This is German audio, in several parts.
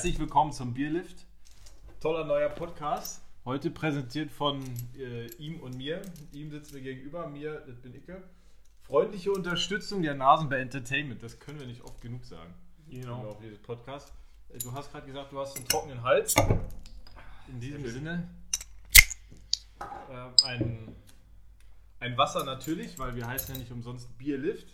Herzlich willkommen zum Bierlift. Toller neuer Podcast. Heute präsentiert von äh, ihm und mir. Ihm sitzen wir gegenüber, mir, das bin Icke. Freundliche Unterstützung der Nasen bei Entertainment, das können wir nicht oft genug sagen. Genau. Auf dieses Podcast. Äh, Du hast gerade gesagt, du hast einen trockenen Hals. In diesem Sinne äh, ein, ein Wasser natürlich, weil wir heißen ja nicht umsonst Bierlift.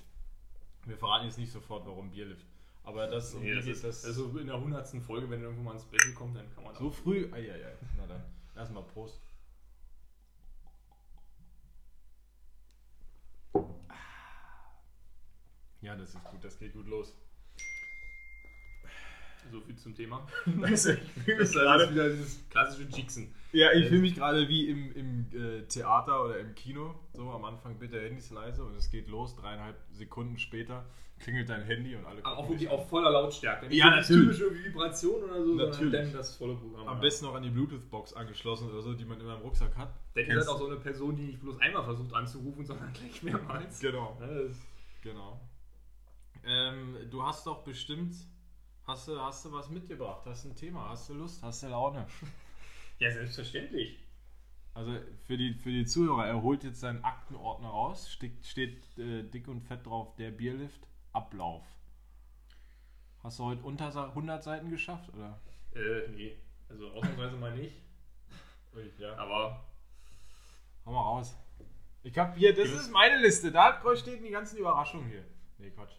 Wir verraten jetzt nicht sofort, warum Bierlift. Aber das, Nee, das ist, das also in der 100. Folge, wenn irgendwo mal ein Special kommt, dann kann man so früh. Eieiei. Na dann. Erstmal Prost. Ja, das ist gut, das geht gut los. So viel zum Thema. Ist Das ist alles wieder dieses klassische Jixen. Ja, ich fühle mich gerade wie im, im äh, Theater oder im Kino. So am Anfang bitte Handys leise und es geht los. Dreieinhalb Sekunden später klingelt dein Handy und alle Aber auch wirklich auf voller Lautstärke. Ja, natürlich. typische Vibration oder so, Natürlich. dann das volle Programm. Am besten noch an die Bluetooth-Box angeschlossen oder so, die man immer im Rucksack hat. Denn ihr seid auch so eine Person, die nicht bloß einmal versucht anzurufen, sondern gleich mehrmals. Genau. Genau. Ähm, du hast doch bestimmt, hast du, hast du was mitgebracht, hast ein Thema, hast du Lust, hast du Laune. ja, selbstverständlich. Also für die, für die Zuhörer, er holt jetzt seinen Aktenordner raus, steht, steht äh, dick und fett drauf, der Bierlift, Ablauf. Hast du heute unter Sa- 100 Seiten geschafft, oder? Äh, nee. Also ausnahmsweise mal nicht. ja. Aber Hau mal raus. Ich hab hier, das ist meine Liste, da stehen die ganzen Überraschungen hier. Nee, Quatsch.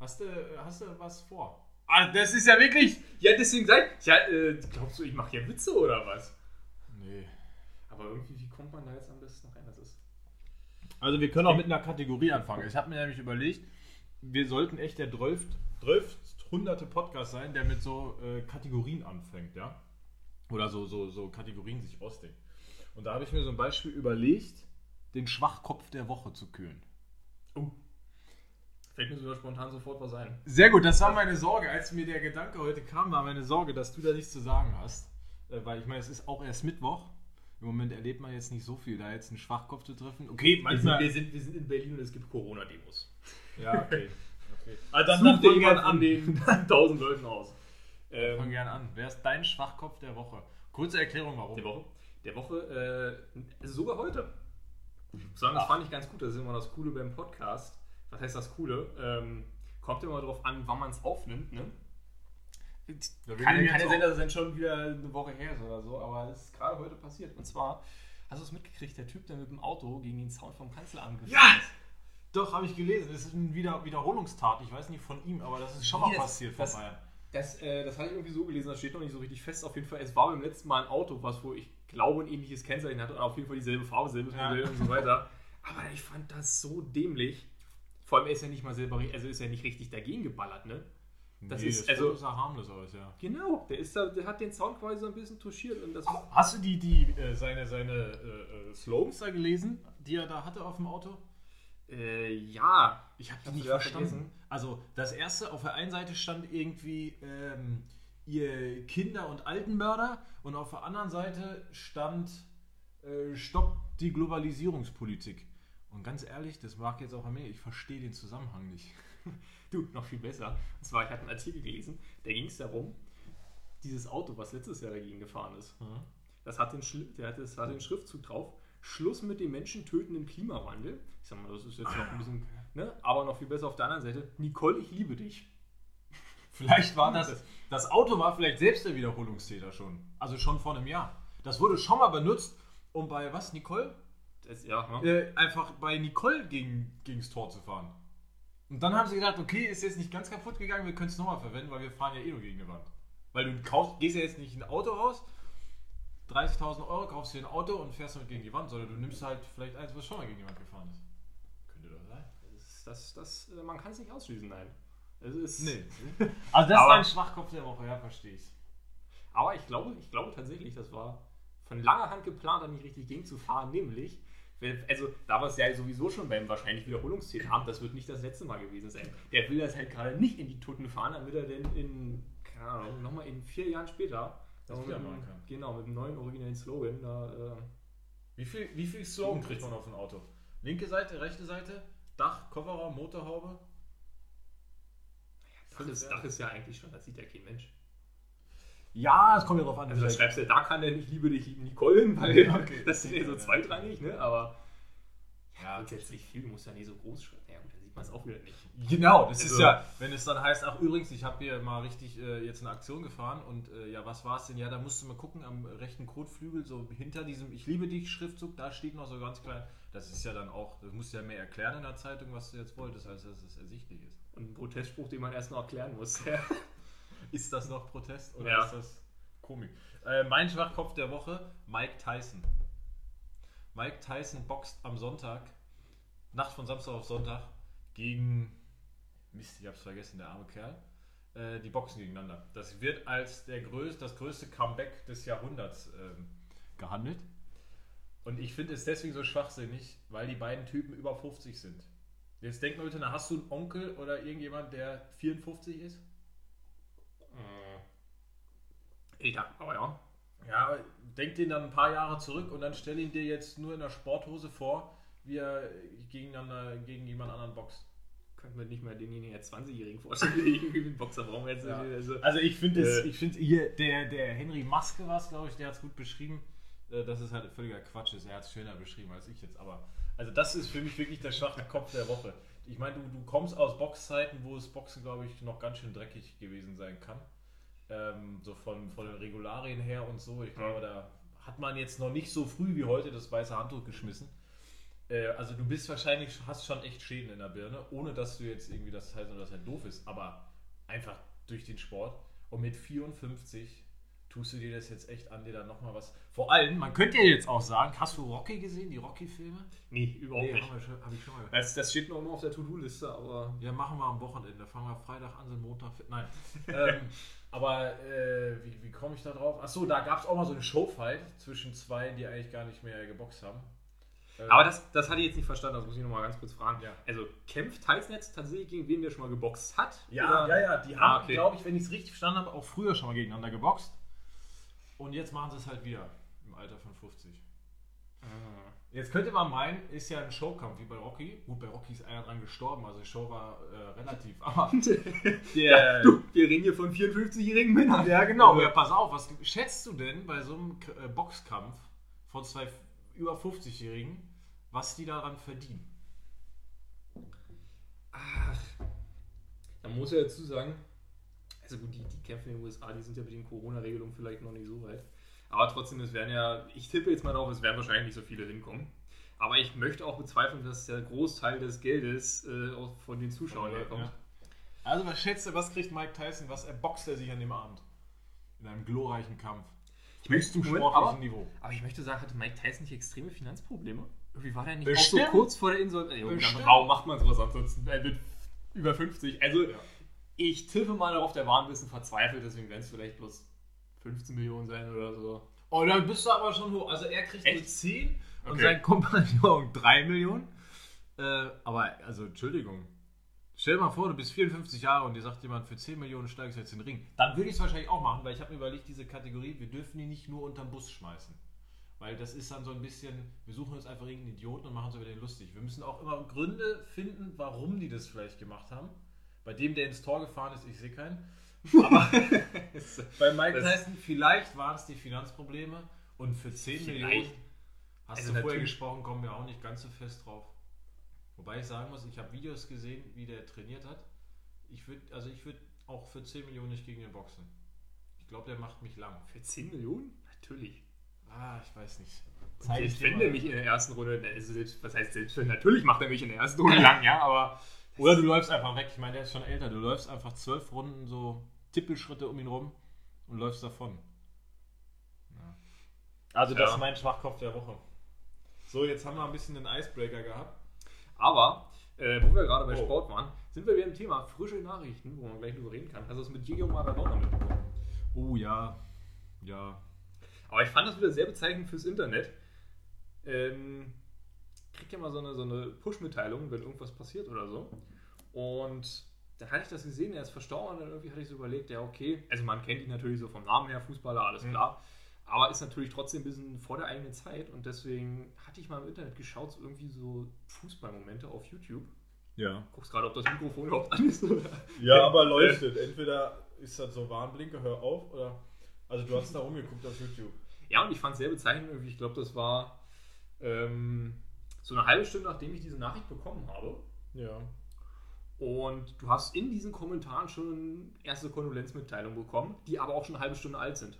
Hast du, hast du was vor? Ah, das ist ja wirklich... Ja, deswegen seid. Ja, äh, glaubst du, ich mache hier Witze oder was? Nee. Aber irgendwie, wie kommt man da jetzt am besten rein? Das ist. Also wir können auch mit einer Kategorie anfangen. Ich habe mir nämlich überlegt, wir sollten echt der 12. 12. hunderte Podcast sein, der mit so äh, Kategorien anfängt, ja? Oder so, so, so Kategorien sich ausdenkt. Und da habe ich mir so ein Beispiel überlegt, den Schwachkopf der Woche zu kühlen. Oh. Fällt mir sogar spontan sofort was ein. Sehr gut, das war meine Sorge. Als mir der Gedanke heute kam, war meine Sorge, dass du da nichts zu sagen hast. Äh, weil ich meine, es ist auch erst Mittwoch. Im Moment erlebt man jetzt nicht so viel, da jetzt einen Schwachkopf zu treffen. Okay, manchmal. wir, sind, wir sind in Berlin und es gibt Corona-Demos. Ja, okay. okay. Also dann- such dir fang jemand an den 1000 Leuten aus. Fang Ähm, gern an. Wer ist dein Schwachkopf der Woche? Kurze Erklärung, warum. der Woche, der Woche äh, also sogar heute. Ich muss sagen, das Ach. fand ich ganz gut. Das ist immer das Coole beim Podcast. Was heißt das Coole? Ähm, kommt immer darauf an, wann man es aufnimmt. Ne? Wir Kann, ja sein, dass es dann schon wieder eine Woche her ist oder so, aber es ist gerade heute passiert. Und zwar, hast du es mitgekriegt, der Typ, der mit dem Auto gegen den Zaun vom Kanzleramt gefahren Ja! ist? Doch, habe ich gelesen. Das ist eine Wieder Wiederholungstat. Ich weiß nicht von ihm, aber das ist schon mal Nee, das- passiert von das- Bayern. Das, äh, das hatte ich irgendwie so gelesen, das steht noch nicht so richtig fest. Auf jeden Fall, es war beim letzten Mal ein Auto, was wo ich glaube ein ähnliches Kennzeichen hatte und auf jeden Fall dieselbe Farbe, selbes Ja. Modell und so weiter. Aber ich fand das so dämlich. Vor allem, er ist ja nicht mal selber, also ist ja nicht richtig dagegen geballert, ne? Das ist- also- Foto sah harmlos aus, ja. Genau, der ist da, der hat den Sound quasi so ein bisschen touchiert und das Hast du die, die äh, seine, seine äh, äh, Slogans da gelesen, die er da hatte auf dem Auto? äh, ja. Ich habe die nicht verstanden. vergessen? Also das erste, auf der einen Seite stand irgendwie ähm, ihr Kinder- und Altenmörder und auf der anderen Seite stand äh, Stopp die Globalisierungspolitik. Und ganz ehrlich, das mag jetzt auch an mir, ich verstehe den Zusammenhang nicht. Du, noch viel besser. Und zwar, ich hatte einen Artikel gelesen, da ging es darum, dieses Auto, was letztes Jahr dagegen gefahren ist, das hat den, Schli- der hat, das hat den Schriftzug drauf, Schluss mit dem menschentötenden Klimawandel. Ich sag mal, das ist jetzt noch ein bisschen, ne? aber noch viel besser auf der anderen Seite, Nicole, ich liebe dich. Vielleicht war das, das Auto war vielleicht selbst der Wiederholungstäter schon. Also schon vor einem Jahr. Das wurde schon mal benutzt, um bei was, Nicole? Das, ja, ne? Äh, einfach bei Nicole gegen, gegens Tor zu fahren. Und dann haben sie gedacht, okay, ist jetzt nicht ganz kaputt gegangen, wir können es nochmal verwenden, weil wir fahren ja eh nur gegen eine Wand. Weil du kaufst, gehst ja jetzt nicht ein Auto aus, 30.000 Euro kaufst dir ein Auto und fährst damit gegen die Wand, sondern du nimmst halt vielleicht eins, was schon mal gegen die Wand gefahren ist. Könnte doch sein. das, das, das, man kann es nicht ausschließen, nein. Es ist, Nee. Also das Aber- ist ein Schwachkopf der Woche, ja, verstehe ich. Aber ich glaube, ich glaube tatsächlich, das war von langer Hand geplant, da nicht richtig gegen zu fahren, nämlich, also da war es ja sowieso schon beim wahrscheinlich Wiederholungstäter, das wird nicht das letzte Mal gewesen sein. Der will das halt gerade nicht in die Tutten fahren, damit er denn in, keine Ahnung, nochmal in vier Jahren später, Das wieder machen kann. genau, mit einem neuen originellen Slogan, da, äh, Wie viel, wie viel Slogan kriegt man auf ein Auto? Linke Seite, rechte Seite, Dach, Kofferraum, Motorhaube. Dach, ist, Dach ist ja eigentlich schon, das sieht ja kein Mensch. Ja, es kommt ja drauf an. Also, das schreibst du, da kann der nicht Liebe dich lieben Nicole weil Okay. das ist ja so zweitrangig, ne? Aber Ja, grundsätzlich viel muss ja nicht so groß schreiben. Ja, gut, da sieht man es auch wieder nicht. Genau, das ist Also- ja, wenn es dann heißt, ach übrigens, ich habe hier mal richtig äh, jetzt eine Aktion gefahren und äh, ja, was war es denn? Ja, da musst du mal gucken, am rechten Kotflügel, so hinter diesem Ich liebe dich Schriftzug, da steht noch so ganz klein. Das ist ja dann auch, das musst du ja mehr erklären in der Zeitung, was du jetzt wolltest, als dass es ersichtlich ist. Und ein Protestspruch, den man erst noch erklären muss. Ist das noch Protest oder Ja. ist das Komik? Äh, mein Schwachkopf der Woche, Mike Tyson. Mike Tyson boxt am Sonntag, Nacht von Samstag auf Sonntag, gegen, Mist, ich hab's vergessen, der arme Kerl. Äh, die boxen gegeneinander. Das wird als der größ, das größte Comeback des Jahrhunderts ähm, gehandelt. Und ich finde es deswegen so schwachsinnig, weil die beiden Typen über 50 sind. Jetzt denk mal bitte, na, hast du einen Onkel oder irgendjemand, der 54 ist? Ja, aber ja. Ja, denk den dann ein paar Jahre zurück und dann stell ihn dir jetzt nur in der Sporthose vor, wie er gegeneinander, gegen jemand anderen boxt. Könnten wir nicht mal denjenigen als 20-Jährigen vorstellen, der irgendwie einen Boxer brauchen wir jetzt. Ja. Also, Also ich finde es, Äh. ich finde hier, der, der Henry Maske war es, glaube ich, der hat es gut beschrieben, äh, dass es halt völliger Quatsch ist. Er hat es schöner beschrieben als ich jetzt, aber also das ist für mich wirklich der schwache Kopf der Woche. Ich meine, du, du kommst aus Boxzeiten, wo das Boxen, glaube ich, noch ganz schön dreckig gewesen sein kann. Ähm, so von, von den Regularien her und so. Ich glaube, da hat man jetzt noch nicht so früh wie heute das weiße Handtuch geschmissen. Äh, also du bist wahrscheinlich, hast schon echt Schäden in der Birne, ohne dass du jetzt irgendwie das heißt, dass er doof ist, aber einfach durch den Sport. Und mit 54 tust du dir das jetzt echt an, dir dann nochmal was. Vor allem, man könnte ja jetzt auch sagen, hast du Rocky gesehen, die Rocky-Filme? nee, überhaupt nicht. habe hab ich schon mal Das, das steht noch immer auf der To-Do-Liste, aber. ja, machen wir am Wochenende. Fangen wir Freitag an, sind Montag. Nein. ähm, aber äh, wie, wie komme ich da drauf? Achso, da gab es auch mal so eine Showfight zwischen zwei, die eigentlich gar nicht mehr geboxt haben. Äh, Aber das, das hatte ich jetzt nicht verstanden, das muss ich nochmal ganz kurz fragen. Ja. Also kämpft Tyson jetzt tatsächlich gegen wen der schon mal geboxt hat? Ja, Oder- ja, ja. Die Ah, haben, okay. glaube ich, wenn ich es richtig verstanden habe, auch früher schon mal gegeneinander geboxt. Und jetzt machen sie es halt wieder im Alter von 50. Ah. Jetzt könnte man meinen, ist ja ein Showkampf wie bei Rocky. Gut, bei Rocky ist einer dran gestorben, also die Show war äh, relativ. Aber der, Du, wir reden hier von 54-jährigen Männern. Ja, genau. Ja, pass auf, was schätzt du denn bei so einem äh, Boxkampf von zwei über 50-Jährigen, was die daran verdienen? Man muss ja dazu sagen, also gut, die, die Kämpfe in den USA, die sind ja mit den Corona-Regelungen vielleicht noch nicht so weit. Aber trotzdem, es werden ja, ich tippe jetzt mal darauf, es werden wahrscheinlich nicht so viele hinkommen. Aber ich möchte auch bezweifeln, dass der Großteil des Geldes äh, auch von den Zuschauern herkommt. Also, was schätzt du, was kriegt Mike Tyson, was erboxt er sich an dem Abend? In einem glorreichen Kampf. Höchstem Moment, sportlichen aber- Niveau. Aber ich möchte sagen, hatte Mike Tyson nicht extreme Finanzprobleme? Irgendwie war der nicht Bestimmt. auch so kurz vor der Insolvenz? Ja, Bestimmt. Warum macht man sowas ansonsten? Er wird über 50. Also, Ja. Ich tippe mal darauf, der war ein bisschen verzweifelt, deswegen werden es vielleicht bloß 15 Millionen sein oder so. Oh, dann bist du aber schon hoch. Also, er kriegt nur Echt? 10 und Okay. sein Kompagnon 3 Millionen. Äh, aber, also, Entschuldigung. Stell dir mal vor, du bist 54 Jahre und dir sagt jemand, für 10 Millionen steigst du jetzt in den Ring. Dann würde ich es wahrscheinlich auch machen, weil ich habe mir überlegt, diese Kategorie, wir dürfen die nicht nur unterm Bus schmeißen. Weil das ist dann so ein bisschen, wir suchen uns einfach irgendeinen Idioten und machen es über den lustig. Wir müssen auch immer Gründe finden, warum die das vielleicht gemacht haben. Bei dem, der ins Tor gefahren ist, ich sehe keinen. Aber bei Mike Das- Tyson, vielleicht waren es die Finanzprobleme und für 10 Vielleicht. Millionen, hast Also du vorher gesprochen, kommen wir auch nicht ganz so fest drauf. Wobei ich sagen muss, ich habe Videos gesehen, wie der trainiert hat. Ich würde, also ich würde auch für 10 Millionen nicht gegen den boxen. Ich glaube, der macht mich lang. Für 10 Millionen? Natürlich. Ah, ich weiß nicht. Selbst wenn der mich in der ersten Runde, also selbst, was heißt selbst wenn, natürlich macht er mich in der ersten Runde lang, ja, aber Oder du läufst einfach weg. Ich meine, der ist schon älter. Du läufst einfach zwölf Runden so Tippelschritte um ihn rum und läufst davon. Also das Ja. ist mein Schwachkopf der Woche. So, jetzt haben wir ein bisschen den Icebreaker gehabt. Aber, äh, wo wir gerade bei Oh. Sport waren, sind wir wieder im Thema frische Nachrichten, wo man gleich drüber reden kann. Du es mit Diego Maradona mitbekommen? Oh ja, ja. Aber ich fand das wieder sehr bezeichnend fürs Internet. Ähm, kriegt ja mal so eine, so eine Push-Mitteilung, wenn irgendwas passiert oder so. Und dann hatte ich das gesehen, er ist verstorben und dann irgendwie hatte ich so überlegt, ja okay, also man kennt ihn natürlich so vom Namen her, Fußballer, alles Mhm. klar. Aber ist natürlich trotzdem ein bisschen vor der eigenen Zeit und deswegen hatte ich mal im Internet geschaut, so irgendwie so Fußballmomente auf YouTube. Ja. Guckst gerade, ob das Mikrofon überhaupt an ist. Oder? Ja, aber leuchtet. Entweder ist das so Warnblinker, hör auf, oder. Also du hast da rumgeguckt auf YouTube. Ja, und ich fand es sehr bezeichnend irgendwie. Ich glaube, das war ähm, so eine halbe Stunde, nachdem ich diese Nachricht bekommen habe. Ja. Und du hast in diesen Kommentaren schon erste Kondolenzmitteilungen bekommen, die aber auch schon eine halbe Stunde alt sind.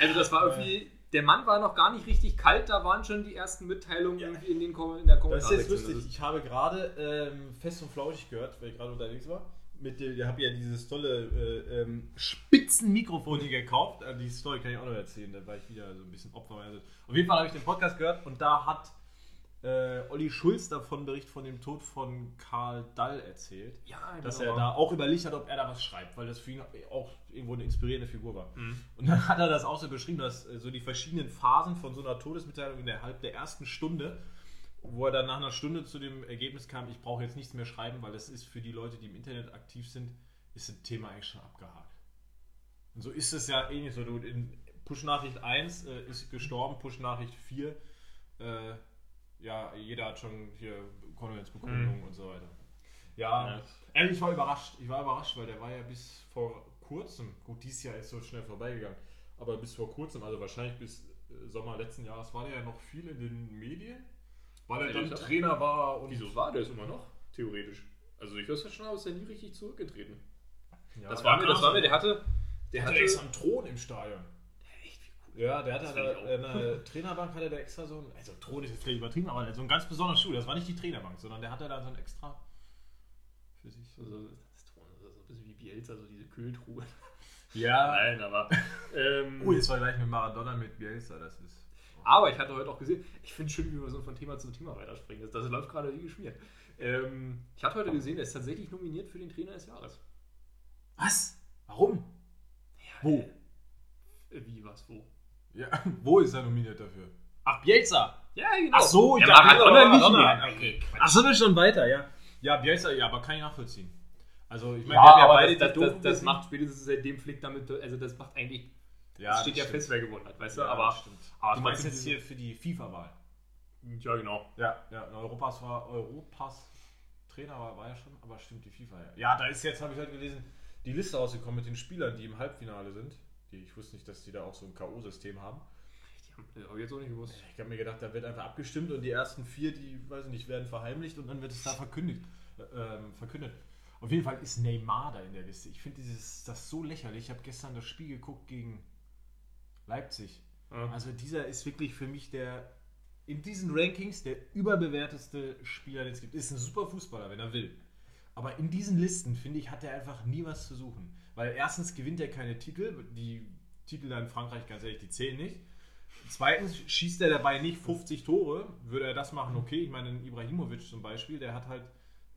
also das war irgendwie, der Mann war noch gar nicht richtig kalt, da waren schon die ersten Mitteilungen Ja. in, den Kom in der Das ist Kommentarsektion. jetzt lustig. Ich habe gerade ähm, fest und flauschig gehört, weil ich gerade unterwegs war. Mit dem, ich habe ja dieses tolle äh, ähm, Spitzenmikrofon hier gekauft. Äh, die Story kann ich auch noch erzählen. Da war ich wieder so ein bisschen Opfer. Auf jeden Fall habe ich den Podcast gehört und da hat äh, Olli Schulz davon Bericht von dem Tod von Karl Dall erzählt. Ja, Dass er da auch überlegt hat, ob er da was schreibt, weil das für ihn auch irgendwo eine inspirierende Figur war. Mhm. Und dann hat er das auch so beschrieben, dass äh, so die verschiedenen Phasen von so einer Todesmitteilung innerhalb der ersten Stunde, wo er dann nach einer Stunde zu dem Ergebnis kam, ich brauche jetzt nichts mehr schreiben, weil das ist für die Leute, die im Internet aktiv sind, ist das Thema eigentlich schon abgehakt. Und so ist es ja ähnlich so. Du in Push-Nachricht 1 äh, ist gestorben, Push-Nachricht 4, äh, ja, jeder hat schon hier Kondolenzbekundungen und so weiter. Ja, Ja. ehrlich, ich war überrascht. Ich war überrascht, weil der war ja bis vor kurzem, gut, dieses Jahr ist so schnell vorbeigegangen, aber bis vor kurzem, also wahrscheinlich bis äh, Sommer letzten Jahres, war der ja noch viel in den Medien, weil er Ja, dann Trainer war und. Wieso war der es immer noch? Theoretisch. Also ich weiß ja schon, aber ist er nie richtig zurückgetreten. Ja, das der war mir, das war mir, der hatte, der Der hatte, extra einen Thron im Stadion. Ja, der hatte auch. in der Trainerbank hatte der extra so ein, also Thron ist jetzt vielleicht übertrieben, aber so ein ganz besonderes Stuhl. Das war nicht die Trainerbank, sondern der hatte da so ein extra für sich. Also, das Thron ist so ein bisschen wie Bielsa, so diese Kühltruhe. Ja. Nein, aber. Ähm, Oh, jetzt war gleich mit Maradona mit Bielsa, das ist. Aber ich hatte heute auch gesehen, ich finde es schön, wie wir so von Thema zu Thema weiterspringen. Das, das läuft gerade wie geschmiert. Ähm, ich hatte heute gesehen, er ist tatsächlich nominiert für den Trainer des Jahres. Was? Warum? Wo? Äh, Wie, was, wo? Ja, wo ist er nominiert dafür? Ach, Bielsa! Ja, genau. Ach so, ja, dachte, Maradona nicht Maradona. mehr. Okay. Ach so, wir schon weiter, ja. Ja, Bielsa, ja, aber kann ich nachvollziehen. Also, ich meine, Ja, wir haben ja beide das, das, das, das macht spätestens seitdem Flick damit, also das macht eigentlich, ja, das steht das ja stimmt. fest, wer gewonnen hat, weißt du? Ja, aber, das stimmt. aber Du meinst jetzt hier für die FIFA-Wahl? Ja, genau. Ja, ja, in Europas war Europas Trainer war, war ja schon, aber stimmt die FIFA ja. Ja, da ist jetzt, habe ich heute gelesen, die Liste rausgekommen mit den Spielern, die im Halbfinale sind. Die, ich wusste nicht, dass die da auch so ein K.O.-System haben. Die haben, ich jetzt auch nicht gewusst. Ich habe mir gedacht, da wird einfach abgestimmt und die ersten vier, die, weiß ich nicht, werden verheimlicht und dann wird es da verkündigt, äh, ähm, verkündet. Auf jeden Fall ist Neymar da in der Liste. Ich finde dieses das so lächerlich. Ich habe gestern das Spiel geguckt gegen Leipzig. Ja. Also dieser ist wirklich für mich der in diesen Rankings der überbewerteste Spieler, den es gibt. Ist ein super Fußballer, wenn er will. Aber in diesen Listen, finde ich, hat er einfach nie was zu suchen. Weil erstens gewinnt er keine Titel. Die Titel da in Frankreich, ganz ehrlich, die zählen nicht. Zweitens schießt er dabei nicht 50 Tore. Würde er das machen, okay. Ich meine, ein Ibrahimovic zum Beispiel, der hat halt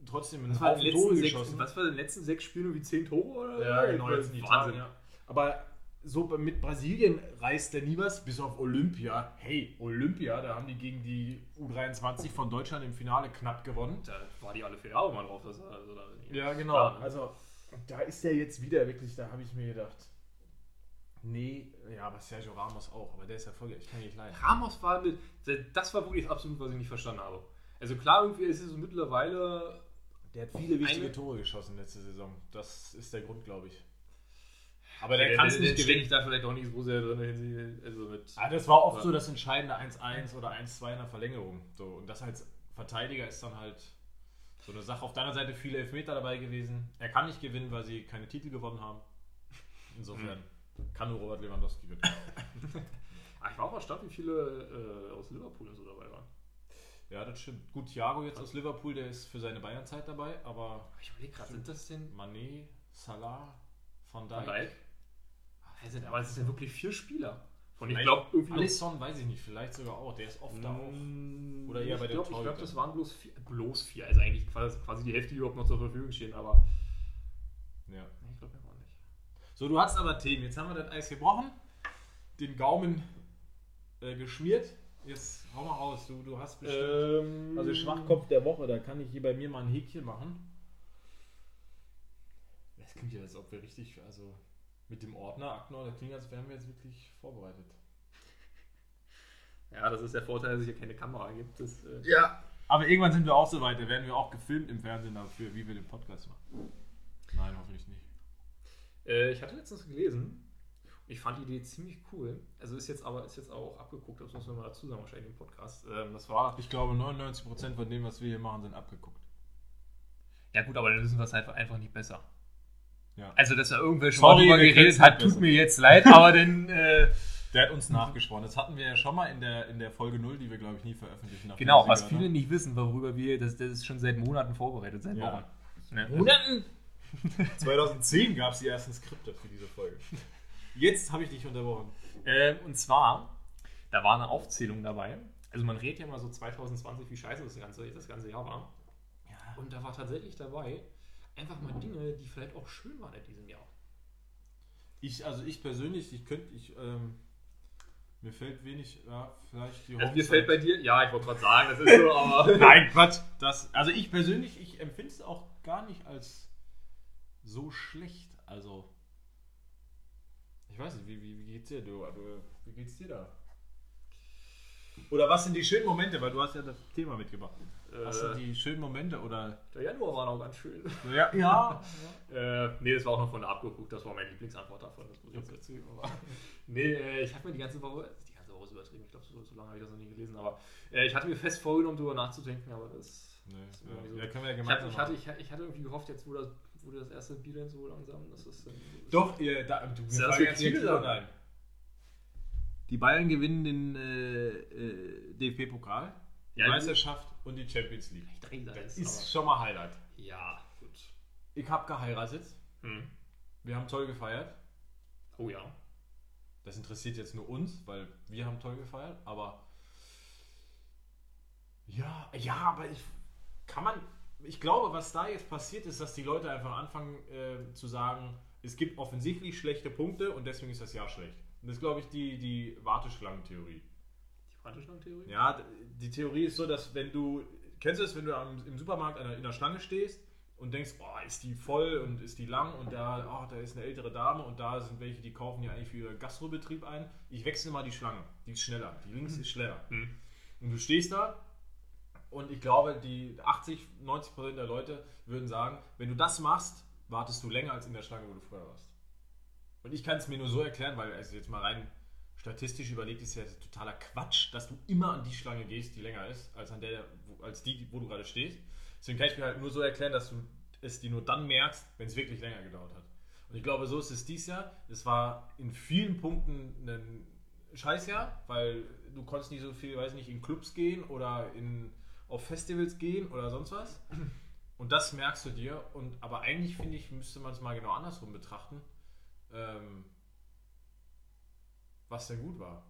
trotzdem einen Was war, in Haufen den Tore letzten sechs, geschossen. was war in den letzten sechs Spielen wie zehn Tore? Oder? Ja, genau, jetzt in Wahnsinn. Italien, ja. Aber so mit Brasilien reißt der nie was, bis auf Olympia. Hey, Olympia, da haben die gegen die U23 von Deutschland im Finale knapp gewonnen. Da war die alle vier Jahre mal drauf. Dass er, also da Ja, genau. Klar, ne? Also, da ist der jetzt wieder wirklich, da habe ich mir gedacht, nee, ja, aber Sergio Ramos auch, aber der ist erfolgreich, ich kann nicht leiden. Ramos war mit, das war wirklich absolut, was ich nicht verstanden habe. Also klar, irgendwie ist es so mittlerweile, Der hat viele wichtige Eine- Tore geschossen letzte Saison. Das ist der Grund, glaube ich. Aber der, der, kann es nicht gewinnen. steckt da vielleicht auch nicht so sehr drin, also mit, Ah, das war oft Ja. so das entscheidende 1-1 oder 1-2 in der Verlängerung. So, und das als Verteidiger ist dann halt so eine Sache. Auf deiner Seite viele Elfmeter dabei gewesen. Er kann nicht gewinnen, weil sie keine Titel gewonnen haben. Insofern kann nur Robert Lewandowski gewinnen. Ah, ich war auch erstaunt, wie viele äh, aus Liverpool so dabei waren. ja, das stimmt. Gut, Thiago jetzt aus Liverpool, der ist für seine Bayern-Zeit dabei, aber Ich überlege gerade, sind das denn Mané, Salah, Van Van Dijk. Dijk? Also, aber es sind ja wirklich vier Spieler. Und ich glaube, irgendwie Alisson weiß ich nicht, vielleicht sogar auch. Der ist oft da auch. Mm, Oder eher ich bei den glaub, Ich glaube, das waren bloß vier, bloß vier. Also eigentlich quasi, quasi die Hälfte, die überhaupt noch zur Verfügung stehen, aber Ja. nee, ich glaube ja auch nicht. So, du hast aber Themen. Jetzt haben wir das Eis gebrochen, den Gaumen äh, geschmiert. Jetzt hau mal raus. Du, du hast bestimmt. Ähm, Also Schwachkopf der Woche, da kann ich hier bei mir mal ein Häkchen machen. Das klingt ja, als ob wir richtig, also mit dem Ordner, Aktenordner, das klingt, als wären wir jetzt wirklich vorbereitet. Ja, das ist der Vorteil, dass es hier keine Kamera gibt. Das, äh, Ja. Aber irgendwann sind wir auch so weit, da werden wir auch gefilmt im Fernsehen dafür, wie wir den Podcast machen. Nein, hoffentlich nicht. Äh, ich hatte letztens gelesen, Ich fand die Idee ziemlich cool. Also ist jetzt aber ist jetzt auch abgeguckt, das muss man mal dazu sagen, wahrscheinlich im Podcast. Ähm, das war. Ich glaube, 99% von dem, was wir hier machen, sind abgeguckt. Ja gut, aber dann wissen wir es halt einfach nicht besser. Ja. Also, dass er irgendwer schon Sorry, mal drüber geredet hat, tut besser. mir jetzt leid, aber dann. Äh, Der hat uns nachgesprochen. Das hatten wir ja schon mal in der, in der Folge 0, die wir, glaube ich, nie veröffentlichen. genau, was gehört viele nicht wissen, worüber wir, das, das ist schon seit Monaten vorbereitet, seit Ja. Wochen. Ne? Monaten? 2010 gab es die ersten Skripte für diese Folge. Jetzt habe ich dich unterbrochen. Ähm, und zwar, da war eine Aufzählung dabei. Also man redet ja mal so 2020, wie scheiße das ganze, das ganze Jahr war. Und da war tatsächlich dabei einfach mal Dinge, die vielleicht auch schön waren in diesem Jahr. Ich, also ich persönlich, ich könnte, ich, ähm, mir fällt wenig, ja, vielleicht die Also mir Hochzeit. fällt bei dir, ja, ich wollte gerade sagen, das ist so, aber. Nein, Quatsch. Das, also ich persönlich, ich empfinde es auch gar nicht als so schlecht. Also, ich weiß nicht, wie, wie, wie geht's dir, du, du? Wie geht's dir da? Oder was sind die schönen Momente? Weil du hast ja das Thema mitgebracht. Was sind Äh, die schönen Momente? Oder der Januar war noch ganz schön. ja, ja. Äh, nee, das war auch noch von der abgeguckt, das war meine Lieblingsantwort davon, das muss ich jetzt erzählen. Aber nee, äh, ich habe mir die ganze Woche, die ganze Woche ist übertrieben, ich glaube, so, so lange habe ich das noch nie gelesen, aber äh, ich hatte mir fest vorgenommen, darüber nachzudenken, aber das. Nee, das ja. so. ja, können wir ja Ich hatte, gemeinsam ich, hatte, ich, ich hatte irgendwie gehofft, jetzt wo das, wo das erste Bier dann so langsam, das ist. dann- Doch, ihr, da, du, Ist das jetzt viele kreativ? Sachen ein. Die Bayern gewinnen den äh, äh, DFB-Pokal, die Ja, Meisterschaft und die Champions League. Ich drehe das Das jetzt, ist schon mal Highlight. Ja, gut. Ich habe geheiratet. Hm. Wir haben toll gefeiert. Oh ja. Das interessiert jetzt nur uns, weil wir haben toll gefeiert. Aber ja, ja, aber ich kann man. Ich glaube, was da jetzt passiert ist, dass die Leute einfach anfangen äh, zu sagen, es gibt offensichtlich schlechte Punkte und deswegen ist das Jahr schlecht. Und das ist, glaube ich, die, die Warteschlangentheorie. Warteschlangentheorie? Ja, die Theorie ist so, dass wenn du, kennst du es, wenn du am, im Supermarkt in der Schlange stehst und denkst, oh, ist die voll und ist die lang und da, oh, da ist eine ältere Dame und da sind welche, die kaufen ja eigentlich für ihren Gastrobetrieb ein. Ich wechsle mal die Schlange, die ist schneller, die links ist schneller. Hm. Und du stehst da und ich glaube, die 80, 90 Prozent der Leute würden sagen, wenn du das machst, wartest du länger als in der Schlange, wo du früher warst. Und ich kann es mir nur so erklären, weil also jetzt mal rein statistisch überlegt ist ja totaler Quatsch, dass du immer an die Schlange gehst, die länger ist, als an der, als die, wo du gerade stehst. Deswegen kann ich mir halt nur so erklären, dass du es dir nur dann merkst, wenn es wirklich länger gedauert hat. Und ich glaube, so ist es dieses Jahr. Es war in vielen Punkten ein Scheißjahr, weil du konntest nicht so viel, weiß nicht, in Clubs gehen oder in, auf Festivals gehen oder sonst was. Und das merkst du dir. Und, aber eigentlich finde ich, müsste man es mal genau andersrum betrachten, ähm, was denn gut war.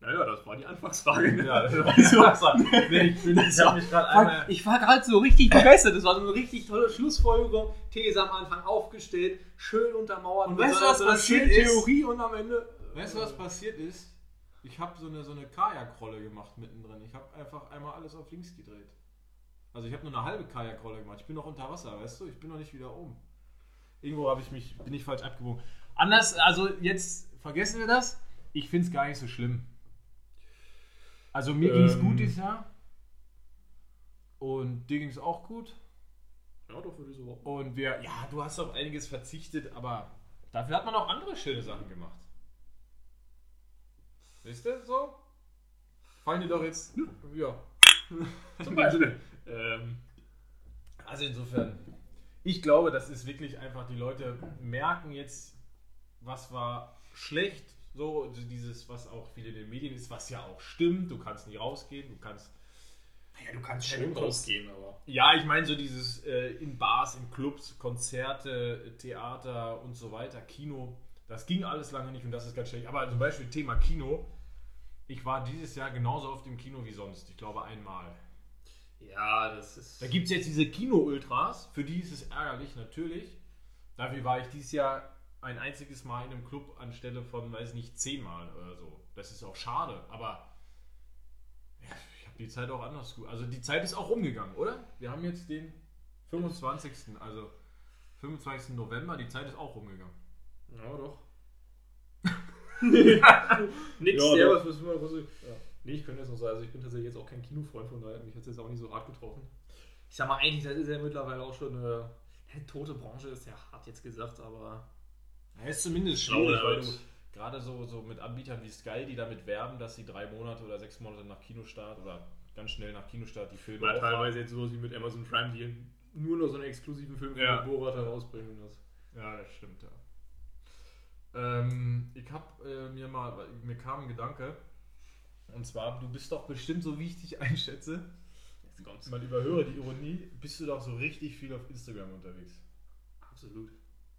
Naja, das war die Anfangsfrage. Ja, das war so. nee, ich bin, ich habe mich gerade einmal. Ich war gerade so richtig begeistert. Das war so eine richtig tolle Schlussfolgerung. These am Anfang aufgestellt, schön untermauert. Und weißt du, was so passiert ist? Theorie und am Ende. Weißt du, was passiert ist? Ich habe so eine, so eine Kajakrolle gemacht mittendrin. Ich habe einfach einmal alles auf links gedreht. Also ich habe nur eine halbe Kajakrolle gemacht. Ich bin noch unter Wasser, weißt du? Ich bin noch nicht wieder oben. Irgendwo habe ich mich, bin ich falsch abgebogen. Anders, also jetzt vergessen wir das. Ich finde es gar nicht so schlimm. Also mir ging es Ähm. gut dieses Jahr. Und dir ging es auch gut. Ja, doch, würde ich so. Und wir, ja, du hast auf einiges verzichtet, aber dafür hat man auch andere schöne Sachen gemacht. Wisst ihr so? Fallen dir doch jetzt. Ja. Zum Beispiel. ähm, Also insofern, ich glaube, das ist wirklich einfach, die Leute merken jetzt, was war schlecht, so also dieses, was auch viel in den Medien ist, was ja auch stimmt, du kannst nicht rausgehen, du kannst naja, du kannst Schön schon rausgehen, aber. Ja, ich meine so dieses äh, in Bars, in Clubs, Konzerte, Theater und so weiter, Kino, das ging alles lange nicht und das ist ganz schlecht. Aber zum Beispiel Thema Kino, ich war dieses Jahr genauso oft im Kino wie sonst. Ich glaube einmal. Ja, das ist. Da gibt es jetzt diese Kino-Ultras, für die ist es ärgerlich, natürlich. Dafür war ich dieses Jahr ein einziges Mal in einem Club anstelle von, weiß nicht, zehnmal oder so. Das ist auch schade, aber ja, ich habe die Zeit auch anders gut. Also die Zeit ist auch umgegangen, oder? Wir haben jetzt den 25. Also 25. November, die Zeit ist auch rumgegangen. Ja, doch. Nix, Ja, was müssen wir ich, ja. Nee, ich könnte jetzt noch sagen, also ich bin tatsächlich jetzt auch kein Kinofreund, von daher hat mich jetzt, jetzt auch nicht so hart getroffen. Ich sag mal, eigentlich, das ist ja mittlerweile auch schon eine, eine tote Branche, ist ja hart jetzt gesagt, aber Ja, ist zumindest schwierig, weil du gerade so, so mit Anbietern wie Sky, die damit werben, dass sie drei Monate oder sechs Monate nach Kinostart oder ganz schnell nach Kinostart die Filme Oder teilweise jetzt sowas wie mit Amazon Prime, die nur noch so einen exklusiven Film für Ja. Borat herausbringen. Das. Ja, das stimmt, ja. Ähm, ich hab äh, mir mal, mir kam ein Gedanke, und zwar, du bist doch bestimmt, so wie ich dich einschätze, Jetzt kommt's. man überhöre die Ironie, bist du doch so richtig viel auf Instagram unterwegs. Absolut.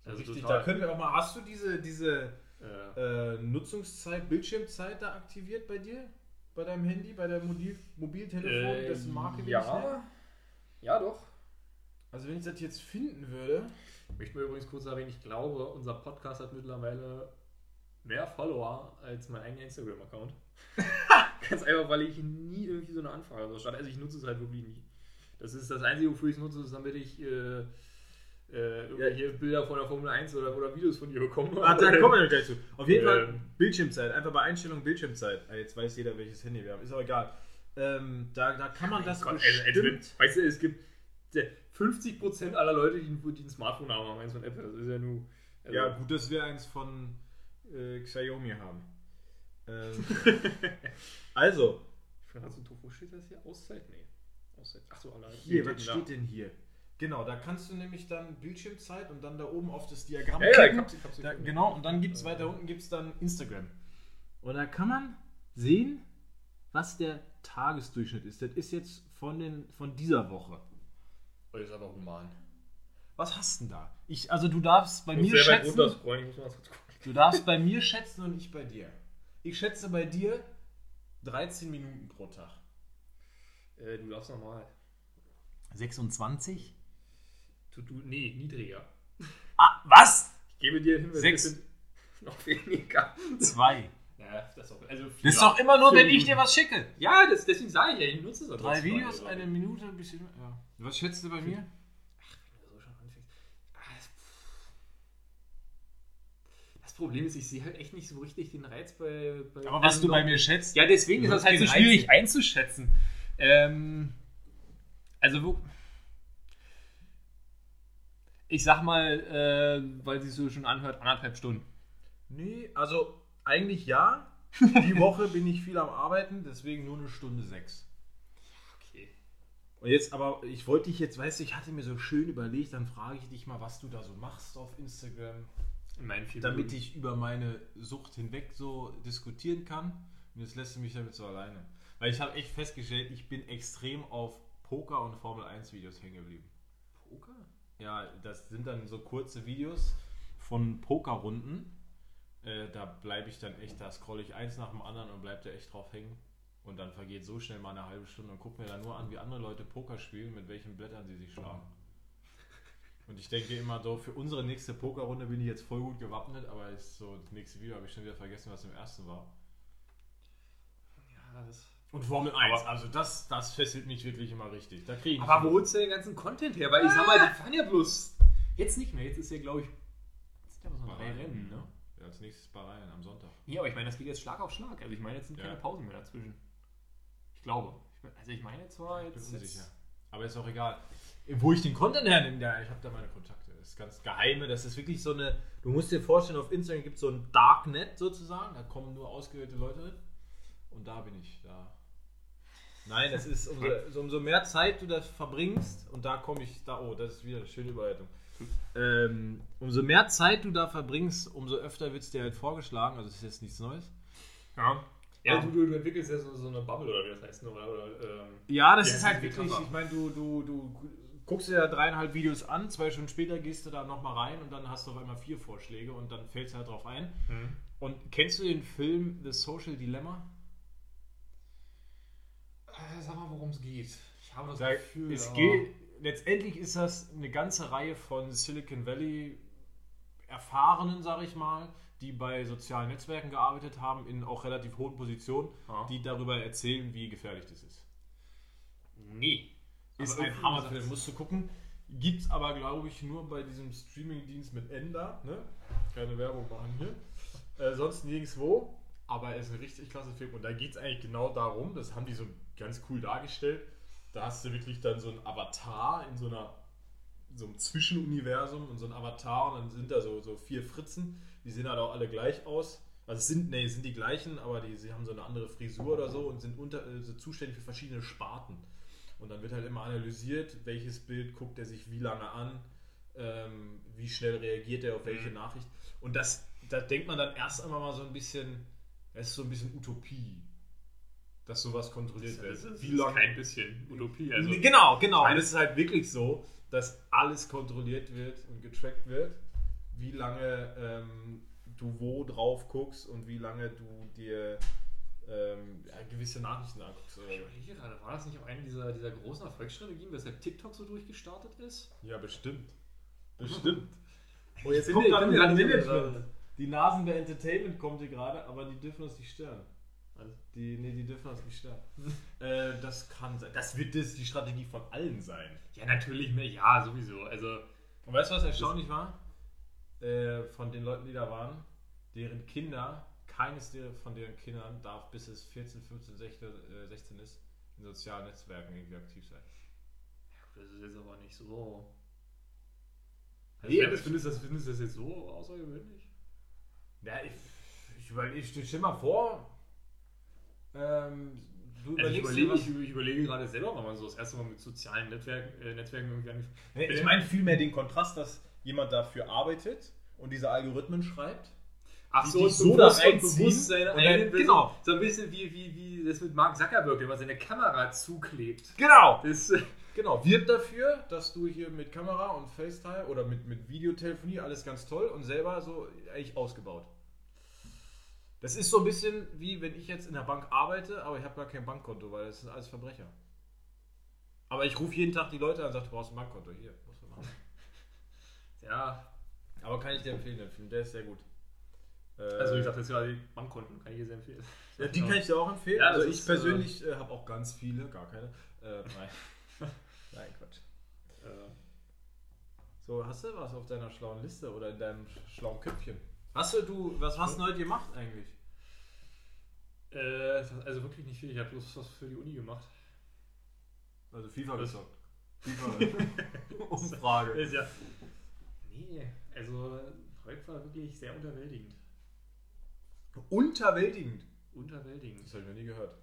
So Also richtig, total. da können wir auch mal, hast du diese, diese Ja. äh, Nutzungszeit, Bildschirmzeit da aktiviert bei dir? Bei deinem Handy, bei deinem Mobil Mobiltelefon, Äh, dessen Marke ja. ja, doch. Also wenn ich das jetzt finden würde, Ich möchte mir übrigens kurz erwähnen, ich glaube, unser Podcast hat mittlerweile mehr Follower als mein eigener Instagram-Account. Ganz einfach, weil ich nie irgendwie so eine Anfrage so stand. Also ich nutze es halt wirklich nie. Das ist das Einzige, wofür ich es nutze, ist, damit ich äh, äh, irgendwelche Bilder von der Formel 1 oder, oder Videos von dir bekomme. Ah, da kommen wir gleich zu. Auf jeden Fall Ähm. Bildschirmzeit. Einfach bei Einstellung Bildschirmzeit. Ah, jetzt weiß jeder, welches Handy wir haben. Ist aber egal. Ähm, da, da kann man das Gott, also, bestimmt... als weißt du, es gibt der 50% aller Leute, die, die ein Smartphone haben, haben eins von Apple. Das ist ja nur. also- ja, gut, dass wir eins von äh, Xiaomi haben. Ähm, also, Hast du wo steht das hier? Auszeit? Nee. Auszeit. Achso, alle. hier, was steht denn hier? Genau, da kannst du nämlich dann Bildschirmzeit und dann da oben auf das Diagramm Ja, ja, ich klicken. hab's, ich hab's Da, genau, und dann gibt es weiter unten gibt's dann Instagram. Und da kann man sehen, was der Tagesdurchschnitt ist. Das ist jetzt von, den, von dieser Woche. Oh, das ist aber human. Was hast du denn da? Ich, also du darfst bei mir schätzen. Du darfst bei mir schätzen und ich bei dir. Ich schätze bei dir 13 Minuten pro Tag. Äh, du darfst nochmal. 26? Du, du, nee, niedriger. Ah, was? Ich gebe dir hin, Sechs. das sind noch weniger. Zwei. Ja, das ist doch. Also Das ist doch immer nur, wenn ich dir was schicke. Ja, das, deswegen sage ich ja, ich nutze es auch Drei Videos, mal. eine Minute, ein bisschen. Ja. Was schätzt du bei mir? Wenn du so schon anfängst. Ah, das- Problem ist, ich sehe halt echt nicht so richtig den Reiz bei. bei Aber was du bei mir schätzt. Ja, deswegen ist das halt so schwierig einzuschätzen. Ähm, also, wo. Ich sag mal, äh, weil sie so schon anhört, anderthalb Stunden. Nee, also eigentlich ja. Die Woche bin ich viel am Arbeiten, deswegen nur eine Stunde sechs. Okay. Und jetzt aber, ich wollte dich jetzt, weißt du, ich hatte mir so schön überlegt, dann frage ich dich mal, was du da so machst auf Instagram, In meinen vier damit Minuten. ich über meine Sucht hinweg so diskutieren kann. Und jetzt lässt du mich damit so alleine. Weil ich habe echt festgestellt, ich bin extrem auf Poker und Formel 1 Videos hängen geblieben. Ja, das sind dann so kurze Videos von Pokerrunden. Äh, da bleibe ich dann echt, da scrolle ich eins nach dem anderen und bleibe da echt drauf hängen. Und dann vergeht so schnell mal eine halbe Stunde und gucke mir dann nur an, wie andere Leute Poker spielen, mit welchen Blättern sie sich schlagen. Und ich denke immer so, für unsere nächste Pokerrunde bin ich jetzt voll gut gewappnet, aber ist so, das nächste Video habe ich schon wieder vergessen, was im ersten war. Ja, das. Und Formel 1, also das, das fesselt mich wirklich immer richtig. Da kriege ich Aber wo holst du den ganzen Content her? Weil ich sag mal, die fahren ja bloß. Jetzt nicht mehr, jetzt ist ja, glaube ich. Jetzt sind ja aber so drei Rennen, ne? Ja, als nächstes Bahrain am Sonntag. Ja, aber ich meine, das geht jetzt Schlag auf Schlag. Also ich meine, jetzt sind Ja. keine Pausen mehr dazwischen. Ich glaube. Also ich meine zwar Ich bin jetzt. unsicher. jetzt Aber ist auch egal. Wo ich den Content hernehme, ja, ich habe da meine Kontakte. Das ist ganz geheime. Das ist wirklich so eine. Du musst dir vorstellen, auf Instagram gibt es so ein Darknet sozusagen. Da kommen nur ausgewählte Leute hin. Und da bin ich. Da. Nein, es ist umso, so- umso mehr Zeit du das verbringst. Und da komme ich da. Oh, das ist wieder eine schöne Überleitung. Ähm, umso mehr Zeit du da verbringst, umso öfter wird es dir halt vorgeschlagen. Also, das ist jetzt nichts Neues. ja. Ja, Ah. du, du, entwickelst ja so, so eine Bubble oder wie das heißt. Oder, oder, ähm, Ja, das Ja, ist halt wirklich, ich meine, du, du, du guckst dir da dreieinhalb Videos an, zwei Stunden später gehst du da nochmal rein und dann hast du auf einmal vier Vorschläge und dann fällst du halt drauf ein. hm. Und kennst du den Film The Social Dilemma? Äh, Sag mal, worum es geht. Ich habe das Da, Gefühl. es geht, letztendlich ist das eine ganze Reihe von Silicon Valley Erfahrenen, sag ich mal, die bei sozialen Netzwerken gearbeitet haben, in auch relativ hohen Positionen, Ja. die darüber erzählen, wie gefährlich das ist. Nee. Ist Aber ein Hammerfilm, musst du gucken. Gibt's aber, glaube ich, nur bei diesem Streaming-Dienst mit Ender. Ne? Keine Werbung machen hier. Äh, sonst nirgendwo. Aber er ist ein richtig klasse Film. Und da geht es eigentlich genau darum, das haben die so ganz cool dargestellt. Da hast du wirklich dann so ein Avatar in so einer so einem Zwischenuniversum und so ein Avatar und dann sind da so, so vier Fritzen, die sehen halt auch alle gleich aus. Also sind, nee, sind die gleichen, aber die, sie haben so eine andere Frisur oder so und sind unter, äh, so zuständig für verschiedene Sparten. Und dann wird halt immer analysiert, welches Bild guckt er sich wie lange an, ähm, wie schnell reagiert er auf welche Mhm. Nachricht. Und das, da denkt man dann erst einmal mal so ein bisschen, es ist so ein bisschen Utopie, dass sowas kontrolliert wird. Das ist, wie lange kein bisschen Utopie. Also, genau, genau. Und es ist halt wirklich so, dass alles kontrolliert wird und getrackt wird, wie lange ähm, du wo drauf guckst und wie lange du dir ähm, ja, gewisse Nachrichten anguckst. Oder ich überlege gerade, war das nicht auch eine dieser, dieser großen Erfolgsstrategien, weshalb TikTok so durchgestartet ist? Ja, bestimmt. Bestimmt. Oh, jetzt guck gerade Management. Die Nasen der Entertainment kommt hier gerade, aber die dürfen uns nicht stören. Also, Die, nee, die dürfen uns nicht stören. äh, das kann sein. Das wird das die Strategie von allen sein. ja, natürlich, mehr, ja, sowieso. Also, Und weißt du, was erstaunlich war? Äh, von den Leuten, die da waren, deren Kinder, keines von deren Kindern darf bis es 14, 15, 16, äh, 16 ist, in sozialen Netzwerken irgendwie aktiv sein. das ist jetzt aber nicht so. Also, Nee, aber- findest, du das, findest das jetzt so außergewöhnlich? Ja, ich, ich, überle- ich stell mal vor, ähm, du Also ich, überlegst dir überlege, was. ich, ich überlege gerade selber, wenn man so das erste Mal mit sozialen Netzwerken, äh, Netzwerken irgendwie angefangen Nee, ich meine vielmehr den Kontrast, dass jemand dafür arbeitet und diese Algorithmen schreibt. Ach so, so da bewusst seine eigenen genau. So ein bisschen wie, wie, wie das mit Mark Zuckerberg, der mal seine Kamera zuklebt. Genau! Das, äh, Genau, wirbt dafür, dass du hier mit Kamera und FaceTime oder mit, mit Videotelefonie alles ganz toll und selber so eigentlich ausgebaut. Das ist so ein bisschen wie wenn ich jetzt in der Bank arbeite, aber ich habe gar kein Bankkonto, weil das sind alles Verbrecher. Aber ich rufe jeden Tag die Leute an und sage, du brauchst ein Bankkonto. Hier, musst du machen. ja, Aber kann ich dir empfehlen, den Film, der ist sehr gut. Äh, also ich dachte jetzt gerade, die Bankkonten kann ich dir sehr empfehlen. ja, die kann ich dir auch empfehlen. Ja, also ich ist, persönlich äh, habe auch ganz viele, gar keine. Äh, nein. nein, Quatsch. Äh, So, hast du was auf deiner schlauen Liste oder in deinem schlauen Köpfchen? Hast du, du was hast du heute gemacht eigentlich? äh, also wirklich nicht viel. Ich habe bloß was für die Uni gemacht. Also FIFA Was? gezockt. FIFA. Umfrage. Ist ja. Nee, also heute war wirklich sehr unterwältigend. Unterwältigend. Unterwältigend. Das habe ich noch nie gehört.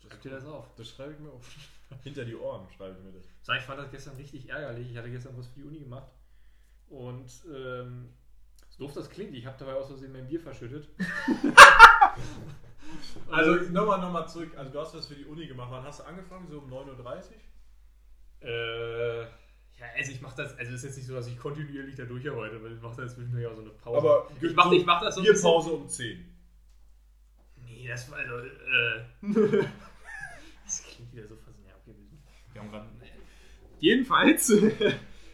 Schreib dir das auf. Das schreibe ich mir auf. Hinter die Ohren schreibe ich mir das. Sag, ich fand das gestern richtig ärgerlich. Ich hatte gestern was für die Uni gemacht. Und ähm, so doof das klingt, ich habe dabei aus Versehen mein Bier verschüttet. Also nochmal noch mal zurück. Also du hast was für die Uni gemacht. Wann hast du angefangen? So um 9.30 Uhr? Äh, ja, also ich mache das, also es ist jetzt nicht so, dass ich kontinuierlich da durcharbeite, weil ich mache da zwischendurch auch so eine Pause. Aber ich mache ich mach das so. Bierpause um 10. Nee, das war also, äh, das klingt wieder so faszinierend gewesen. Wir haben gerade. Jedenfalls.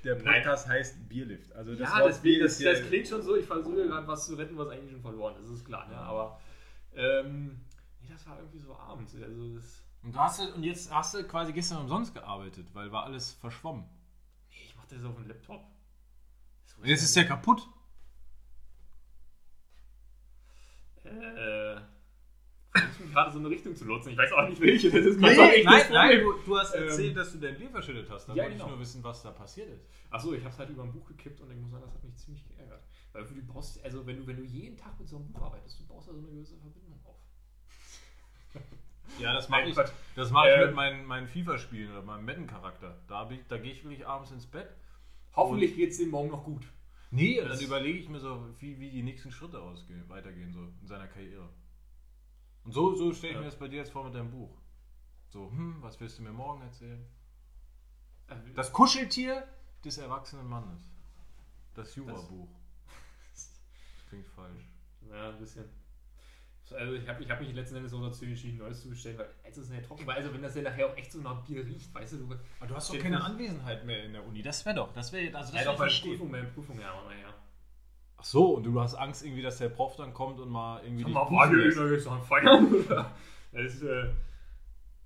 Der Podcast heißt Bierlift. Also das ja, Wort das, Bier das, ist ja- das klingt schon so, ich versuche gerade was zu retten, was eigentlich schon verloren ist, das ist klar, ne? aber ähm, nee, das war irgendwie so abends, also das, Und, du hast, und jetzt hast du quasi gestern umsonst gearbeitet, weil war alles verschwommen. nee, ich mache das auf dem Laptop. Und jetzt ist der kaputt. Äh, gerade so eine Richtung zu lotsen. Ich weiß auch nicht welche. Das ist gerade so echt das Problem. du, du hast Ähm, erzählt, dass du dein Bier verschüttet hast. Dann ja, wollte ich genau. nur wissen, was da passiert ist. Achso, ich habe es halt über ein Buch gekippt und ich muss sagen, das hat mich ziemlich geärgert. Weil du brauchst, also wenn du, wenn du jeden Tag mit so einem Buch arbeitest, du baust da so eine gewisse Verbindung auf. Ja, das Nein, mache ich, das mach ich Äh, mit meinen, meinen FIFA-Spielen oder meinem Madden-Charakter. Da, ich- da gehe ich wirklich abends ins Bett. Hoffentlich geht es dem morgen noch gut. Nee, dann überlege ich mir so, wie, wie die nächsten Schritte ausgehen, weitergehen so in seiner Karriere. Und so, so stelle ich Ja. mir das bei dir jetzt vor mit deinem Buch. So, hm, was willst du mir morgen erzählen? Äh, Das Kuscheltier des erwachsenen Mannes. Das Jura-Buch. Das klingt falsch. Ja, ein bisschen. Also ich habe ich hab mich letzten Endes so dazu entschieden, Neues zu bestellen, weil es ist ja trocken. Weil also wenn das ja nachher auch echt so nach Bier riecht, weißt du, du Aber du hast doch keine Anwesenheit mehr in der Uni. Das wäre doch, das wäre, also ja, doch bei Prüfung, bei Prüfung ja, aber naja. Ach so, und du hast Angst irgendwie, dass der Prof dann kommt und mal irgendwie Sag mal, war die noch feiern? oder? Das ist, äh,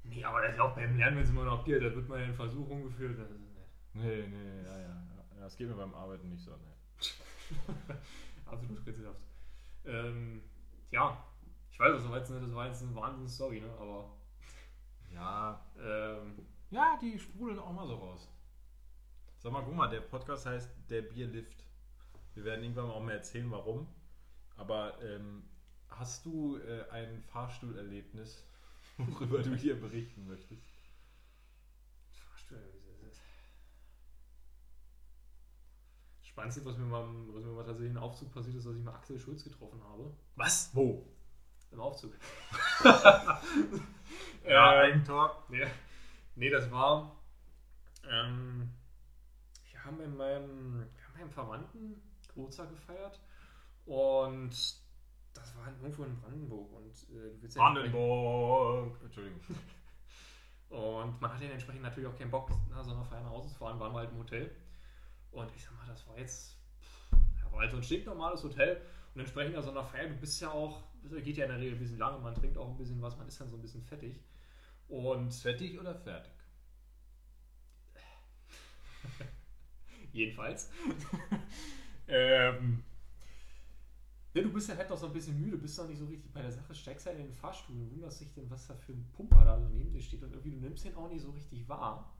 nee, aber das ist auch beim Lernen, wenn es immer noch Bier, da wird man ja in Versuchung geführt. Das. Nee, nee, ja, ja, ja. Das geht mir beim Arbeiten nicht so. Nee. Absolut rätselhaft. Ähm, ja, ich weiß, das war jetzt das war jetzt eine Wahnsinns-Story, ne? aber Ja, ähm, ja, die sprudeln auch mal so raus. Sag mal, guck mal, der Podcast heißt Der Bierlift. Wir werden irgendwann mal auch mal erzählen, warum. Aber ähm, hast du äh, ein Fahrstuhlerlebnis, worüber du hier berichten möchtest? Spannendste, was mir mal, was mir mal tatsächlich im Aufzug passiert ist, dass ich mal Axel Schulz getroffen habe. Was? Wo? Im Aufzug. Ja, Ähm, Eigentor. Nee, nee das war. Ähm, wir haben in meinem, wir haben meinem Verwandten Geburtstag gefeiert und das war irgendwo in Brandenburg und äh, du willst ja Brandenburg. Entschuldigung. Und man hatte entsprechend natürlich auch keinen Bock, nach so einer Feier nach Hause zu fahren, waren wir halt im Hotel. Und ich sag mal, das war jetzt, pff, ja, war halt so ein stinknormales Hotel. Und entsprechend nach so einer Feier, du bist ja auch, das geht ja in der Regel ein bisschen lange, man trinkt auch ein bisschen was, man ist dann so ein bisschen fettig. Und Fertig oder fertig? jedenfalls. ähm, ja, du bist ja halt noch so ein bisschen müde, bist noch nicht so richtig bei der Sache, steigst halt in den Fahrstuhl und wunderst dich denn, was da für ein Pumper da so neben dir steht und irgendwie du nimmst den auch nicht so richtig wahr.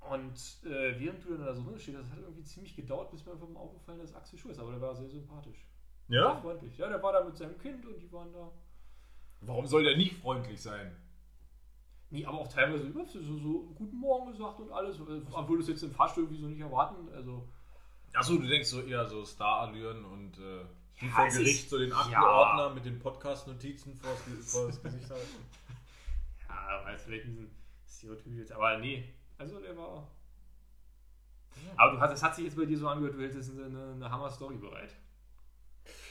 Und äh, während du dann da so drin stehst, das hat irgendwie ziemlich gedauert, bis mir einfach mal aufgefallen ist, dass Axel Schuh ist, aber der war sehr sympathisch. Sehr Ja? freundlich. Ja, der war da mit seinem Kind und die waren da. Warum soll der nicht freundlich sein? Nee, aber auch teilweise über so, so guten Morgen gesagt und alles, äh, obwohl du es jetzt im Fahrstuhl irgendwie so nicht erwarten. Also, Achso, du denkst so eher so Star-Allüren und äh, wie Ja, vor Gericht ist- so den ja. Aktenordner mit den Podcast-Notizen vor das, vor das Gesicht halten. Ja, weil es vielleicht ein bisschen Stereotyp jetzt, aber nee. Also der war. Aber du hast, es hat sich jetzt bei dir so angehört, du hältst jetzt eine, eine Hammer-Story bereit.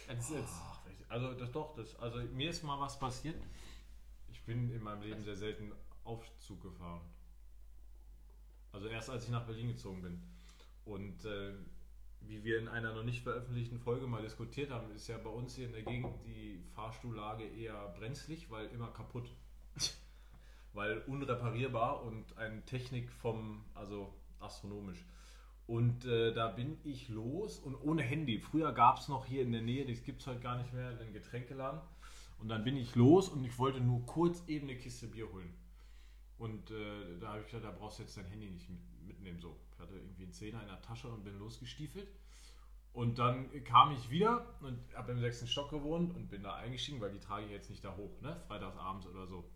Jetzt, jetzt. Ach, Also das doch, das, also mir ist mal was passiert. Ich bin in meinem Leben sehr selten Aufzug gefahren. Also erst als ich nach Berlin gezogen bin. Und äh, wie wir in einer noch nicht veröffentlichten Folge mal diskutiert haben, ist ja bei uns hier in der Gegend die Fahrstuhllage eher brenzlig, weil immer kaputt. weil unreparierbar und eine Technik vom, also astronomisch. Und äh, da bin ich los und ohne Handy. Früher gab es noch hier in der Nähe, das gibt es heute gar nicht mehr, den Getränkeladen. Und dann bin ich los und ich wollte nur kurz eben eine Kiste Bier holen. Und äh, da habe ich gesagt, da brauchst du jetzt dein Handy nicht mit, mitnehmen. So, ich hatte irgendwie einen Zehner in der Tasche und bin losgestiefelt. Und dann kam ich wieder und habe im sechsten Stock gewohnt und bin da eingestiegen, weil die trage ich jetzt nicht da hoch, ne? Freitagsabends oder so.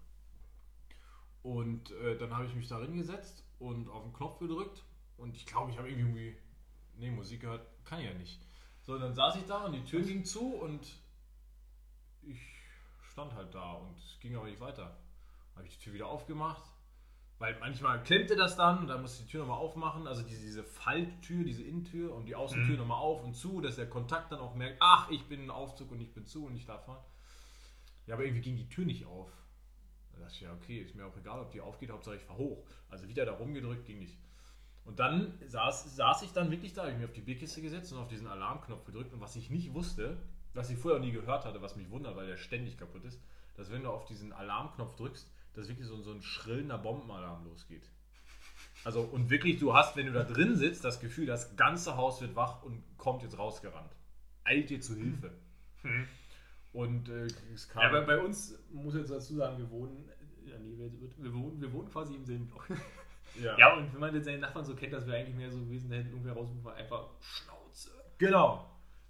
Und äh, dann habe ich mich da hingesetzt und auf den Knopf gedrückt. Und ich glaube, ich habe irgendwie, nee, Musik gehört, kann ich ja nicht. So, dann saß ich da und die Tür ging zu und ich stand halt da und es ging aber nicht weiter. Habe ich die Tür wieder aufgemacht, weil manchmal klemmte das dann und dann musste ich die Tür nochmal aufmachen. Also diese, diese Falttür, diese Innentür und die Außentür nochmal auf und zu, dass der Kontakt dann auch merkt, ach, ich bin ein Aufzug und ich bin zu und ich darf fahren. Ja, aber irgendwie ging die Tür nicht auf. Da dachte ich, ja, okay, ist mir auch egal, ob die aufgeht, Hauptsache ich fahr hoch. Also wieder da rumgedrückt, ging nicht. Und dann saß, saß ich dann wirklich da, habe ich mir auf die Bierkiste gesetzt und auf diesen Alarmknopf gedrückt. Und was ich nicht wusste, was ich vorher auch nie gehört hatte, was mich wundert, weil der ständig kaputt ist, dass wenn du auf diesen Alarmknopf drückst, dass wirklich so, so ein schrillender Bombenalarm losgeht. Also, und wirklich, du hast, wenn du da drin sitzt, das Gefühl, das ganze Haus wird wach und kommt jetzt rausgerannt. Eilt dir zu Hilfe. Und äh, es kam. Ja, bei, bei uns muss ich jetzt dazu sagen, wir wohnen. Ja, nee, wir, wir, wohnen, wir wohnen quasi im selben Block. ja. Ja, und wenn man jetzt seine Nachbarn so kennt, das wäre eigentlich mehr so gewesen, der hätte irgendwer rausgerufen, einfach Schnauze. Genau,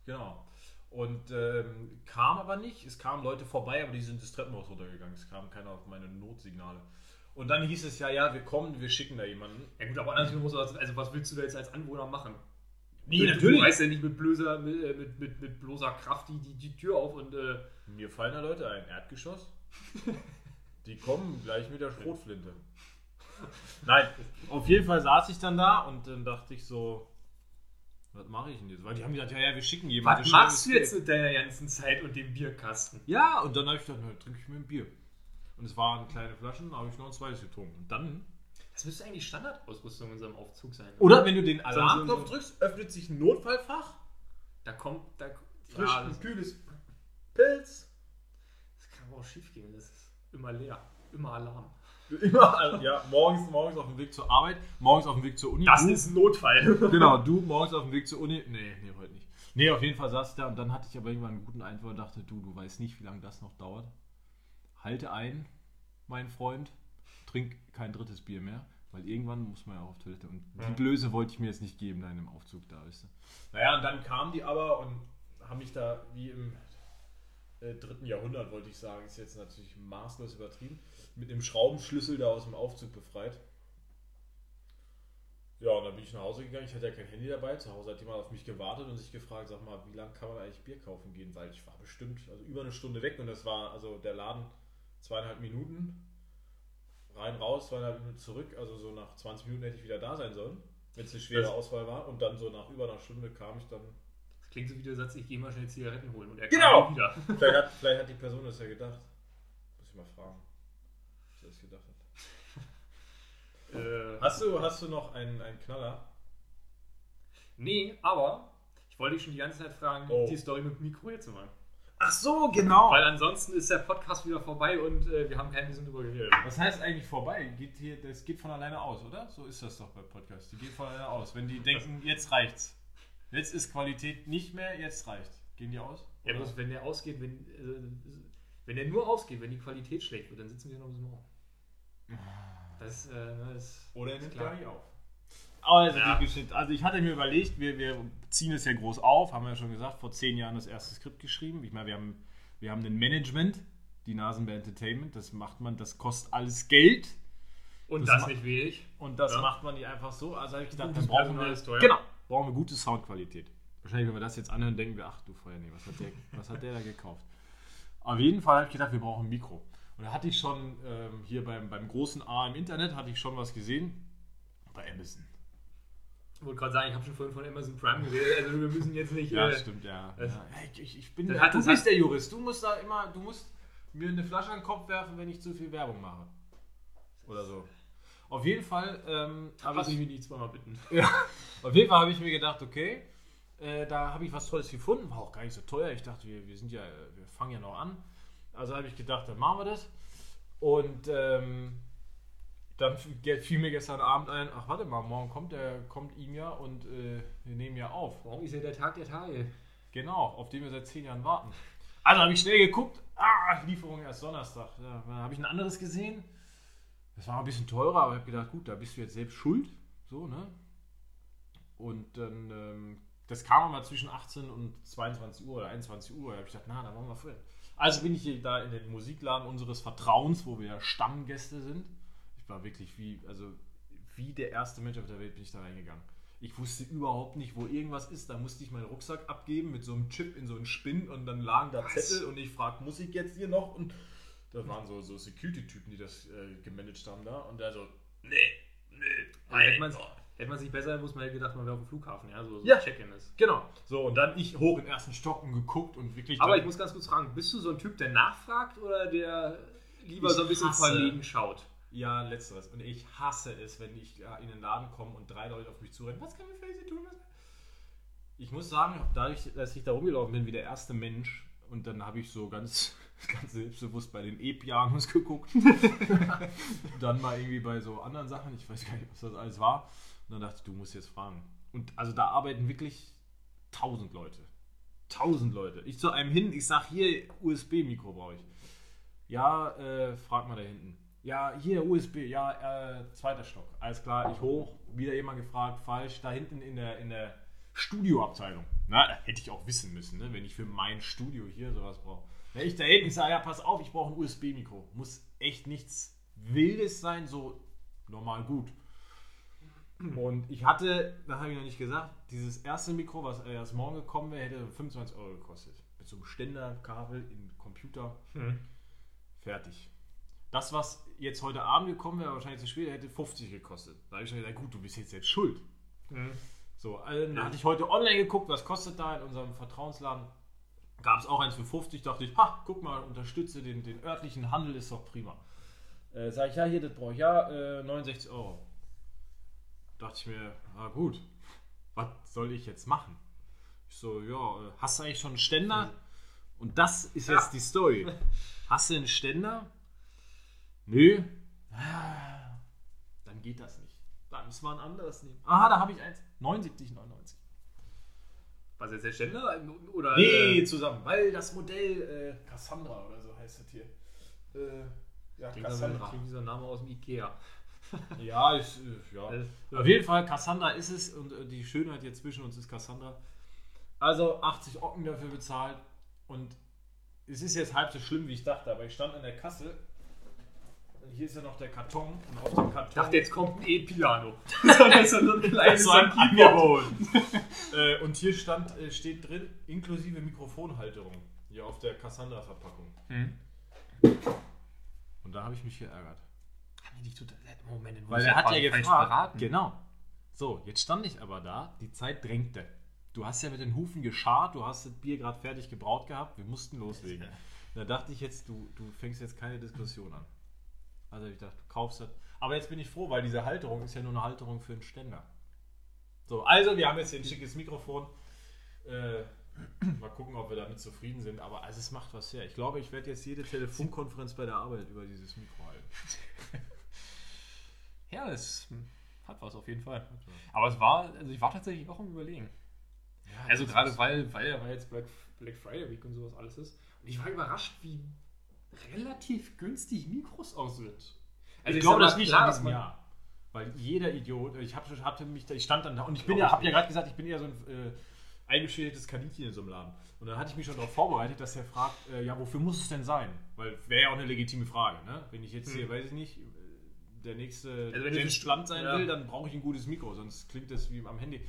genau. Und ähm, kam aber nicht. Es kamen Leute vorbei, aber die sind das Treppenhaus runtergegangen. Es kam keiner auf meine Notsignale. Und dann hieß es ja, ja, wir kommen, wir schicken da jemanden. Ja gut, aber andersrum muss man sagen, also was willst du da jetzt als Anwohner machen? Nee, du, natürlich. Du reißt ja nicht mit, blöser, mit, äh, mit, mit, mit bloßer Kraft die, die, die Tür auf und äh, Mir fallen da Leute ein. Erdgeschoss. Die kommen gleich mit der Schrotflinte. Nein, auf jeden Fall saß ich dann da und dann dachte ich so, was mache ich denn jetzt? Weil die haben gesagt, ja, ja, wir schicken jemanden. was machst du jetzt mit deiner ganzen Zeit und dem Bierkasten? Ja, und dann habe ich gedacht, na, trinke ich mir ein Bier. Und es waren kleine Flaschen, da habe ich noch ein zweites getrunken. Und dann Das müsste eigentlich Standardausrüstung in unserem Aufzug sein. Oder wenn du den Alarmknopf drückst, öffnet sich ein Notfallfach. Da kommt, da, Frisch ja, und kühles Pilz. das kann aber auch schief gehen. Das ist immer leer, immer Alarm. Immer, also, ja, morgens, morgens auf dem Weg zur Arbeit, morgens auf dem Weg zur Uni. Das ist ein Notfall. Genau, du morgens auf dem Weg zur Uni. Nee, nee, heute nicht. Nee, auf jeden Fall saß ich da und dann hatte ich aber irgendwann einen guten Einfall und dachte, du, du weißt nicht, wie lange das noch dauert. Halte ein, mein Freund, trink kein drittes Bier mehr, weil irgendwann muss man ja auch auf Toilette. Und die Blöße wollte ich mir jetzt nicht geben, da in dem Aufzug da, weißt du. Naja, und dann kamen die aber und haben mich da wie im äh, dritten Jahrhundert, wollte ich sagen, ist jetzt natürlich maßlos übertrieben, mit einem Schraubenschlüssel da aus dem Aufzug befreit. Ja, und dann bin ich nach Hause gegangen. Ich hatte ja kein Handy dabei. Zu Hause hat jemand auf mich gewartet und sich gefragt, sag mal, wie lange kann man eigentlich Bier kaufen gehen? Weil ich war bestimmt also über eine Stunde weg und das war also der Laden zweieinhalb Minuten. Rein, raus, zweieinhalb Minuten zurück. Also so nach 20 Minuten hätte ich wieder da sein sollen, wenn es eine schwere Das- Auswahl war. Und dann so nach über einer Stunde kam ich dann. Das klingt so wie der Satz, ich gehe mal schnell Zigaretten holen. Und er Genau. kam wieder. Vielleicht hat, vielleicht hat die Person das ja gedacht. Muss ich mal fragen, ob sie das gedacht hat. Äh, Hast du, hast du noch einen, einen Knaller? nee, aber ich wollte dich schon die ganze Zeit fragen, Oh. die Story mit dem Mikro jetzt zu machen. Ach so, genau. Weil ansonsten ist der Podcast wieder vorbei und äh, wir haben kein bisschen drüber geredet. Was heißt eigentlich vorbei? Geht hier, das geht von alleine aus, oder? So ist das doch bei Podcasts. Die geht von alleine aus. Wenn die denken, jetzt reicht's. Jetzt ist Qualität nicht mehr, jetzt reicht's. Gehen die aus? Ja, bloß wenn der ausgeht, wenn, äh, wenn der nur ausgeht, wenn die Qualität schlecht wird, dann sitzen wir noch ein bisschen auf. Das, äh, das Oder ist nimmt klar. gar nicht auf. Also, Ja. die Geschichte, also ich hatte mir überlegt, wir, wir ziehen es ja groß auf, haben wir ja schon gesagt, vor zehn Jahren das erste Skript geschrieben. Ich meine, wir haben, wir haben ein Management, die Nasenbär Entertainment, das macht man, das kostet alles Geld. Und Das das, nicht wenig. Und das Ja. macht man nicht einfach so. Also habe ich gedacht, dann brauchen wir, ist teuer. genau, brauchen wir gute Soundqualität. Wahrscheinlich, wenn wir das jetzt anhören, denken wir, ach du Feuer, nee, was hat der, was hat der da gekauft? Auf jeden Fall habe ich gedacht, wir brauchen ein Mikro. Und da hatte ich schon ähm, hier beim, beim großen A im Internet, hatte ich schon was gesehen. Bei Amazon. Ich wollte gerade sagen, ich habe schon vorhin von Amazon Prime geredet, also wir müssen jetzt nicht. Ja, äh, stimmt, ja. das- ja. Ich, ich, bin der, du bist der Jurist. Du musst da immer, du musst mir eine Flasche an den Kopf werfen, wenn ich zu viel Werbung mache. Oder so. Auf jeden Fall ähm, habe ich ich mich nicht zweimal bitten. Ja, auf jeden Fall habe ich mir gedacht, okay, äh, da habe ich was Tolles gefunden, war auch gar nicht so teuer. Ich dachte, wir, wir sind ja, wir fangen ja noch an. Also habe ich gedacht, dann machen wir das. Und ähm, dann fiel mir gestern Abend ein, ach warte mal, morgen kommt der, kommt ihm ja und äh, wir nehmen ja auf. Morgen ist ja der Tag der Tage. Genau, auf den wir seit zehn Jahren warten. Also habe ich schnell geguckt, ah, Lieferung erst Donnerstag. Ja, dann habe ich ein anderes gesehen. Das war ein bisschen teurer, aber ich habe gedacht, gut, da bist du jetzt selbst schuld. So, ne? Und dann, ähm, das kam aber zwischen 18 und 22 Uhr oder 21 Uhr. Da habe ich gedacht, na, da machen wir früher. Also bin ich hier da in den Musikladen unseres Vertrauens, wo wir ja Stammgäste sind. Ich war wirklich wie, also wie der erste Mensch auf der Welt bin ich da reingegangen. Ich wusste überhaupt nicht, wo irgendwas ist. Da musste ich meinen Rucksack abgeben mit so einem Chip in so einen Spinn und dann lagen da Was? Zettel und ich frag, muss ich jetzt hier noch? Und da waren so, so Security-Typen, die das äh, gemanagt haben da. Und der so, nee, nee, nein. Hätte man sich besser gewusst, man hätte gedacht, man wäre auf dem Flughafen, ja, so, so Ja. Check-in ist. Genau. So, und dann ich hoch in den ersten Stock und geguckt und wirklich. Aber ich muss ganz kurz fragen, bist du so ein Typ, der nachfragt oder der lieber Ich so ein bisschen hasse- verlegen schaut? Ja, letzteres. Und ich hasse es, wenn ich in den Laden komme und drei Leute auf mich zurennen. Was kann man für Sie tun? Ich muss sagen, dadurch, dass ich da rumgelaufen bin wie der erste Mensch und dann habe ich so ganz, ganz selbstbewusst bei den E-Pianos geguckt. dann mal irgendwie bei so anderen Sachen, ich weiß gar nicht, was das alles war. Und dann dachte ich, du musst jetzt fragen. Und also da arbeiten wirklich tausend Leute. Tausend Leute. Ich zu einem hin, ich sag hier, USB-Mikro brauche ich. Ja, äh, frag mal da hinten. Ja, hier USB, ja, äh, zweiter Stock. Alles klar, ich hoch, wieder jemand gefragt, falsch, da hinten in der, in der Studioabteilung. Na, da hätte ich auch wissen müssen, ne, wenn ich für mein Studio hier sowas brauche. Wenn ich da hinten, sage, ja, pass auf, ich brauche ein USB-Mikro. Muss echt nichts Wildes sein, so normal gut. Und ich hatte, das habe ich noch nicht gesagt, dieses erste Mikro, was erst morgen gekommen wäre, hätte 25 Euro gekostet. Mit so einem Ständerkabel in Computer. Fertig. Das, was jetzt heute Abend gekommen wäre, wahrscheinlich zu spät, hätte 50 gekostet. Da habe ich schon gesagt, gut, du bist jetzt selbst schuld. So, also, dann hatte ich heute online geguckt, was kostet da in unserem Vertrauensladen. Gab es auch eins für 50, dachte ich, ha, guck mal, unterstütze den, den örtlichen Handel, ist doch prima. Äh, sag ich, ja, hier, das brauche ich, ja, äh, 69 Euro. Dachte ich mir, ah gut, was soll ich jetzt machen? Ich so, ja, hast du eigentlich schon einen Ständer? Und das ist jetzt die Story. Hast du einen Ständer? Nö. Ah, Dann geht das nicht. Da müssen wir ein anderes nehmen. Aha, da habe ich eins. 79,99. Was jetzt der Ständer? Oder, Nee, äh, zusammen. Weil das Modell äh, Cassandra oder so heißt das hier. Äh, ja, so, klingt dieser Name aus dem Ikea. Ja, ich, äh, ja. Äh, Auf jeden Fall, Cassandra ist es und äh, die Schönheit jetzt zwischen uns ist Cassandra. Also 80 Ocken dafür bezahlt und es ist jetzt halb so schlimm, wie ich dachte, aber ich stand an der Kasse und hier ist ja noch der Karton und auf dem Karton... Ich dachte, jetzt kommt ein E-Piano. das ist so ein kleines so ein Keyboard. Angebot. äh, und hier stand, äh, steht drin, inklusive Mikrofonhalterung. Hier auf der Cassandra-Verpackung. Hm. Und da habe ich mich geärgert. Dich total. Moment, den Weil er hat ja gefragt. beraten. Genau. So, jetzt stand ich aber da, die Zeit drängte. Du hast ja mit den Hufen geschart, du hast das Bier gerade fertig gebraut gehabt, wir mussten loslegen. Da dachte ich jetzt, du, du fängst jetzt keine Diskussion an. Also ich dachte, du kaufst das. Aber jetzt bin ich froh, weil diese Halterung ist ja nur eine Halterung für einen Ständer. So, also wir haben jetzt hier ein schickes Mikrofon. Äh, mal gucken, ob wir damit zufrieden sind. Aber also es macht was her. Ich glaube, ich werde jetzt jede Telefonkonferenz bei der Arbeit über dieses Mikro halten. Ja, es hm, hat was auf jeden Fall. Aber es war, also ich war tatsächlich auch am Überlegen. Ja, Also gerade weil, weil ja jetzt Black, Black Friday Week und sowas alles ist. Und ich war überrascht, wie relativ günstig Mikros auch sind. Also ich sag glaube, das liegt an diesem Jahr. Weil jeder Idiot, ich hab, hatte mich, da- ich stand dann da und ich bin ja, hab ja gerade gesagt, ich bin ja so ein äh, eingeschädigtes Kaninchen in so einem Laden. Und dann hatte ich mich schon darauf vorbereitet, dass er fragt, äh, ja, wofür muss es denn sein? Weil wäre ja auch eine legitime Frage, ne? Wenn ich jetzt hier, weiß ich nicht, der nächste Also wenn James Blunt sein ja. will, dann brauche ich ein gutes Mikro, sonst klingt das wie am Handy.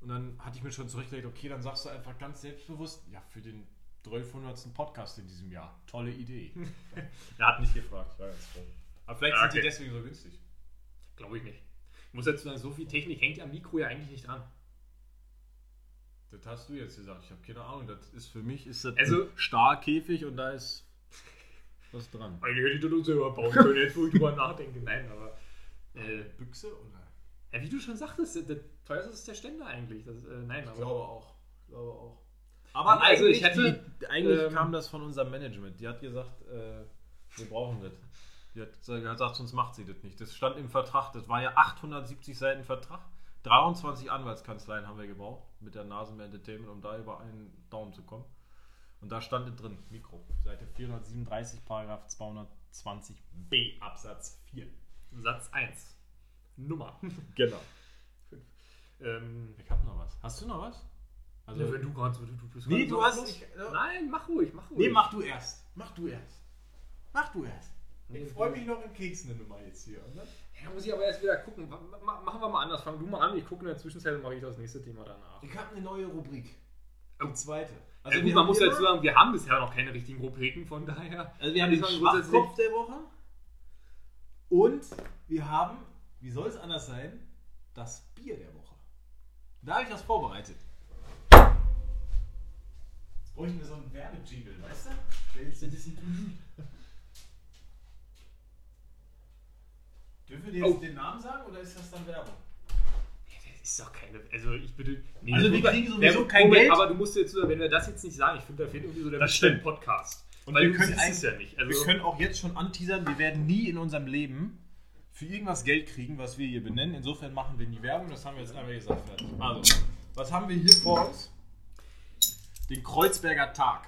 Und dann hatte ich mir schon zurechtgelegt, okay, dann sagst du einfach ganz selbstbewusst, ja, für den 1200. Podcast in diesem Jahr. Tolle Idee. er hat nicht gefragt, ich war ganz froh. Aber vielleicht Ah, sind die okay. deswegen so günstig. Glaube ich nicht. Ich muss dazu sagen, so viel Technik hängt ja am Mikro ja eigentlich nicht dran. Das hast du jetzt gesagt. Ich habe keine Ahnung. Das ist für mich ist das Also- ein Stahlkäfig und da ist was dran. Eigentlich hätte ich das nur selber bauen können, jetzt wo ich drüber nachdenke. Nein, aber. Äh, Büchse oder? ja, wie du schon sagtest, der, der teuerste ist der Ständer eigentlich. Das, äh, nein, aber. auch. Ich glaube auch. Aber Aber also, eigentlich, ich hätte, die, eigentlich ähm, kam das von unserem Management. Die hat gesagt, äh, wir brauchen das. Die hat gesagt, sonst macht sie das nicht. Das stand im Vertrag. Das war ja 870 Seiten Vertrag. 23 Anwaltskanzleien haben wir gebraucht mit der Nasenmeer Entertainment, um da über einen Daumen zu kommen. Und da stand drin, Mikro. Seite 437, Paragraph 220b Absatz 4. Satz 1. Nummer. Genau. ähm, Ich habe noch was. Hast du noch was? Also, ja, wenn du gerade so. Du, du bist Nee, du hast- ich- Nein, mach ruhig, mach ruhig. nee, mach du erst. Mach du erst. Mach du erst. Ich freue mich noch im Keks eine Nummer jetzt hier. Ne? Ja, muss ich aber erst wieder gucken. Ma- ma- Machen wir mal anders. Fang du mal an. Ich gucke in der Zwischenzeit und mache ich das nächste Thema danach. Ich habe eine neue Rubrik. Die zweite. Also wir gut, man muss dazu sagen, wir haben bisher noch keine richtigen Rubriken, von daher. Also wir haben den Schwachkopf der Woche. Und wir haben, wie soll es anders sein, das Bier der Woche. Da habe ich das vorbereitet. Jetzt bräuchten wir so einen Werbejingle, weißt du? Bisschen Dürfen wir dir jetzt Oh. den Namen sagen oder ist das dann Werbung? Ist doch keine. Also ich bitte. Nee, Also wir kriegen sowieso Ja, kein Geld. Aber du musst jetzt, wenn wir das jetzt nicht sagen, ich finde, da fehlt irgendwie so der Das stimmt. Podcast. Und Weil wir können es ja nicht. Also, wir können auch jetzt schon anteasern, wir werden nie in unserem Leben für irgendwas Geld kriegen, was wir hier benennen. Insofern machen wir nie Werbung, das haben wir jetzt einmal gesagt. Fertig. Also, was haben wir hier vor uns? Den Kreuzberger Tag.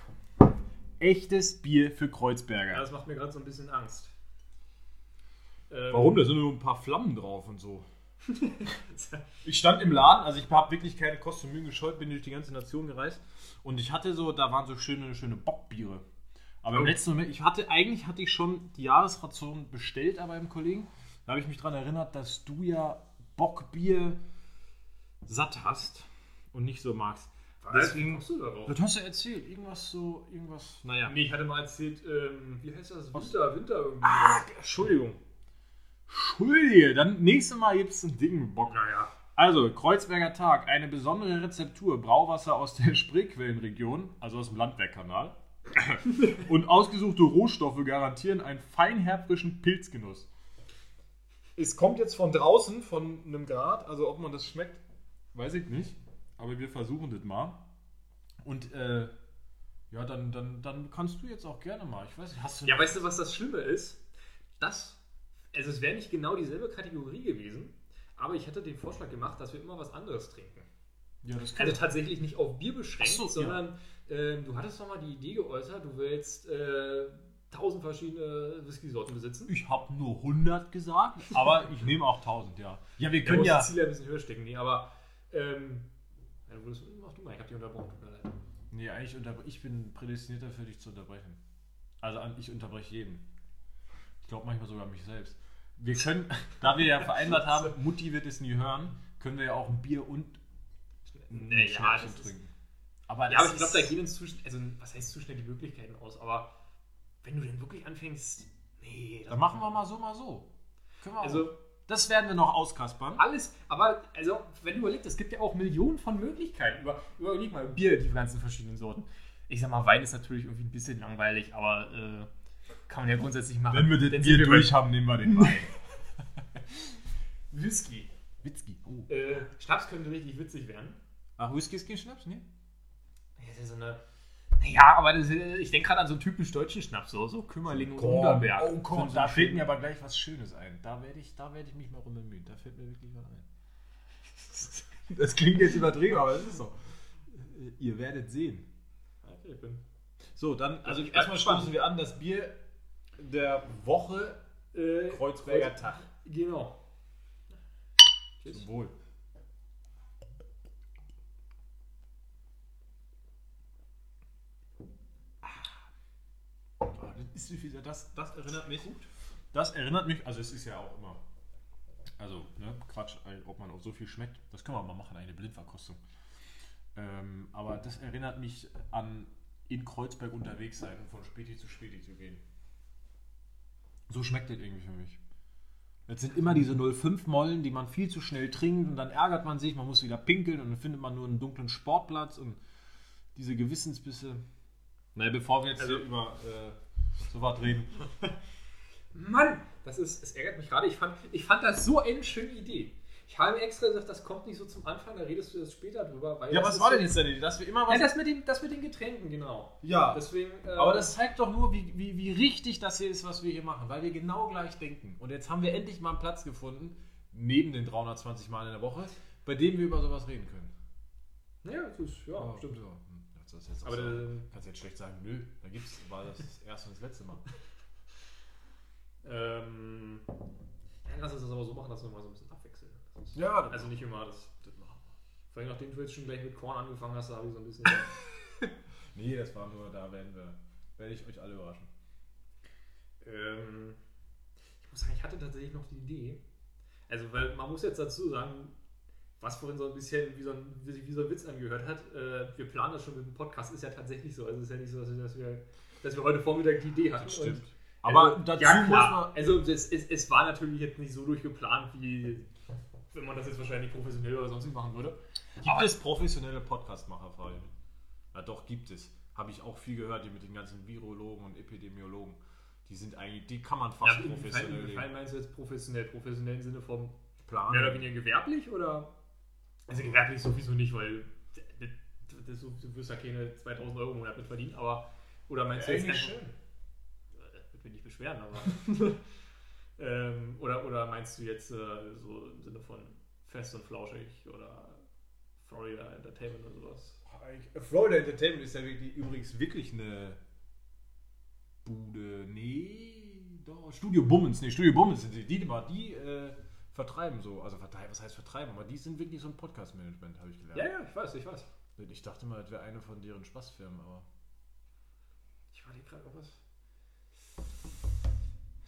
Echtes Bier für ja, Kreuzberger. das macht mir gerade so ein bisschen Angst. Ähm, Warum? Da sind nur ein paar Flammen drauf und so. Ich stand im Laden, also ich habe wirklich keine Kosten und Mühen gescheut, bin durch die ganze Nation gereist und ich hatte so, da waren so schöne, schöne Bockbiere. Aber im Oh. letzten Moment, ich hatte, eigentlich hatte ich schon die Jahresration bestellt, aber im Kollegen, da habe ich mich daran erinnert, dass du ja Bockbier satt hast und nicht so magst. Was? Deswegen- kommst du darauf? Das hast du erzählt, irgendwas so, irgendwas, naja. Nee, ich hatte mal erzählt, ähm, wie heißt das? Winter, Winter irgendwie. Ah, Entschuldigung. Entschuldige, dann nächstes Mal gibt es ein Ding Bock. Naja. Also, Kreuzberger Tag, eine besondere Rezeptur, Brauwasser aus der Spreequellenregion, also aus dem Landwehrkanal. Und ausgesuchte Rohstoffe garantieren einen feinherbrischen Pilzgenuss. Es kommt jetzt von draußen, von einem Grad, also ob man das schmeckt, weiß ich nicht. Aber wir versuchen das mal. Und äh, ja, dann, dann, dann kannst du jetzt auch gerne mal. Ich weiß nicht, hast du. Ja, weißt du, was das Schlimme ist? Das, also es wäre nicht genau dieselbe Kategorie gewesen, aber ich hätte den Vorschlag gemacht, dass wir immer was anderes trinken. ja das Also tatsächlich nicht auf Bier beschränkt, so, sondern ähm, du hattest doch mal die Idee geäußert, du willst äh, tausend verschiedene Whisky-Sorten besitzen. Ich habe nur 100 gesagt, aber ich nehme auch 1000, ja. Ja, wir Ja, können ja. ja ein bisschen höher stecken, nee, aber ähm, würdest du, mach du mal, ich hab dich unterbrochen, tut mir leid. Nee, eigentlich unter ich bin prädestiniert dafür, dich zu unterbrechen. Also ich unterbreche jeden. Ich glaube manchmal sogar mich selbst. Wir können, da wir ja vereinbart haben, Mutti wird es nie hören, können wir ja auch ein Bier und ein ja, ist- trinken. Aber, Ja, aber ich glaube, da gehen uns zu, sch- also was heißt zu schnell die Möglichkeiten aus, aber wenn du denn wirklich anfängst, nee, Dann machen wir mal so, mal so. Können wir auch. Also das werden wir noch auskaspern. alles, aber also wenn du überlegst, es gibt ja auch Millionen von Möglichkeiten. Über, überleg mal, Bier, die ganzen verschiedenen Sorten. Ich sag mal, Wein ist natürlich irgendwie ein bisschen langweilig, aber äh, kann man ja grundsätzlich machen. Wenn wir den Dann Bier wir durch haben, nehmen wir den Wein. Whisky. Whisky. Oh. Äh, Schnaps könnte richtig witzig werden. Ach, Whisky ist kein Schnaps, ne? Ja, das ist so eine. Naja, aber das, ist- ich denke gerade an so einen typisch deutschen Schnaps, so, so Kümmerling und Unterberg. Oh komm, so, da fällt mir aber gleich was Schönes ein. Da werde ich, da werde ich mich mal rum bemühen. Da fällt mir wirklich was ein. Das klingt jetzt übertrieben, aber es ist so. Ihr werdet sehen. Okay, ich bin. So, dann, also Ich bin erstmal stoßen wir an, das Bier der Woche Äh, Kreuzberger Tag. Genau. Tschüss. Zum Wohl. Ah, das, ist, wie- das, das erinnert mich. Das erinnert mich, also es ist ja auch immer. Also, ne, Quatsch, ob man auch so viel schmeckt, das können wir mal machen, eine Blindverkostung. Ähm, aber das erinnert mich an in Kreuzberg unterwegs sein und von Späti zu Späti zu gehen. So schmeckt das irgendwie für mich. Jetzt sind immer diese 05 Mollen, die man viel zu schnell trinkt und dann ärgert man sich, man muss wieder pinkeln und dann findet man nur einen dunklen Sportplatz und diese Gewissensbisse. Naja, bevor wir jetzt Also- über äh, so was reden. Mann, das ist, es ärgert mich gerade. Ich fand, ich fand das so eine schöne Idee. Ich habe extra gesagt, das kommt nicht so zum Anfang, da redest du jetzt später drüber. Ja, das was war denn jetzt denn? Dass wir immer Ja, was. das mit, den, das mit den Getränken, genau. Ja, Deswegen. äh, aber das zeigt doch nur, wie, wie, wie richtig das hier ist, was wir hier machen, weil wir genau gleich denken. Und jetzt haben wir endlich mal einen Platz gefunden, neben den 320 Mal in der Woche, bei dem wir über sowas reden können. Ja, das ist, ja, Oh, stimmt. so. Hm, das jetzt Aber der- kannst jetzt schlecht sagen, nö, da gibt's, war das das erste und das letzte Mal. Ähm, ja, lass uns das aber so machen, dass wir mal so ein bisschen abwechseln. Das Ja, Also nicht immer das, das machen. Vor allem nachdem du jetzt schon gleich mit Korn angefangen hast, da habe ich so ein bisschen. Nee, das war nur, da werden wir, werde ich euch alle überraschen. ähm, ich muss sagen, ich hatte tatsächlich noch die Idee. Also, weil man muss jetzt dazu sagen, was vorhin so ein bisschen wie so ein, wie, wie so ein Witz angehört hat, äh, wir planen das schon mit dem Podcast, ist ja tatsächlich so. Also es ist ja nicht so, dass wir, dass wir, heute Vormittag die Idee hatten. Und- Aber also, dazu ja, muss klar. man. Also es, es, es war natürlich jetzt nicht so durchgeplant, wie wenn man das jetzt wahrscheinlich professionell oder sonst nicht machen würde. Gibt es professionelle Podcastmacher, Fabian? Ja, doch, gibt es. Habe ich auch viel gehört, die mit den ganzen Virologen und Epidemiologen. Die sind eigentlich, die kann man fast Ja, professionell inwiefern, meinst du jetzt professionell? Professionell im Sinne von mehr oder weniger gewerblich oder? Also gewerblich sowieso nicht, weil das, du wirst ja keine 2000 Euro im Monat mit verdienen, aber oder meinst du jetzt Eigentlich schön. Ich will nicht beschweren, aber. ähm, oder, oder meinst du jetzt äh, so im Sinne von fest und flauschig oder Florida Entertainment oder sowas? Florida Entertainment ist ja wirklich, übrigens wirklich eine Bude. Nee, doch. Studio Bummens. Nee, Studio Bummens sind die. Die, die, die äh, vertreiben so. Also vertreiben, was heißt vertreiben? Aber die sind wirklich so ein Podcast-Management, habe ich gelernt. Ja, ja, ich weiß, ich weiß. Ich dachte mal, das wäre eine von deren Spaßfirmen, aber. Ich war hier gerade noch was.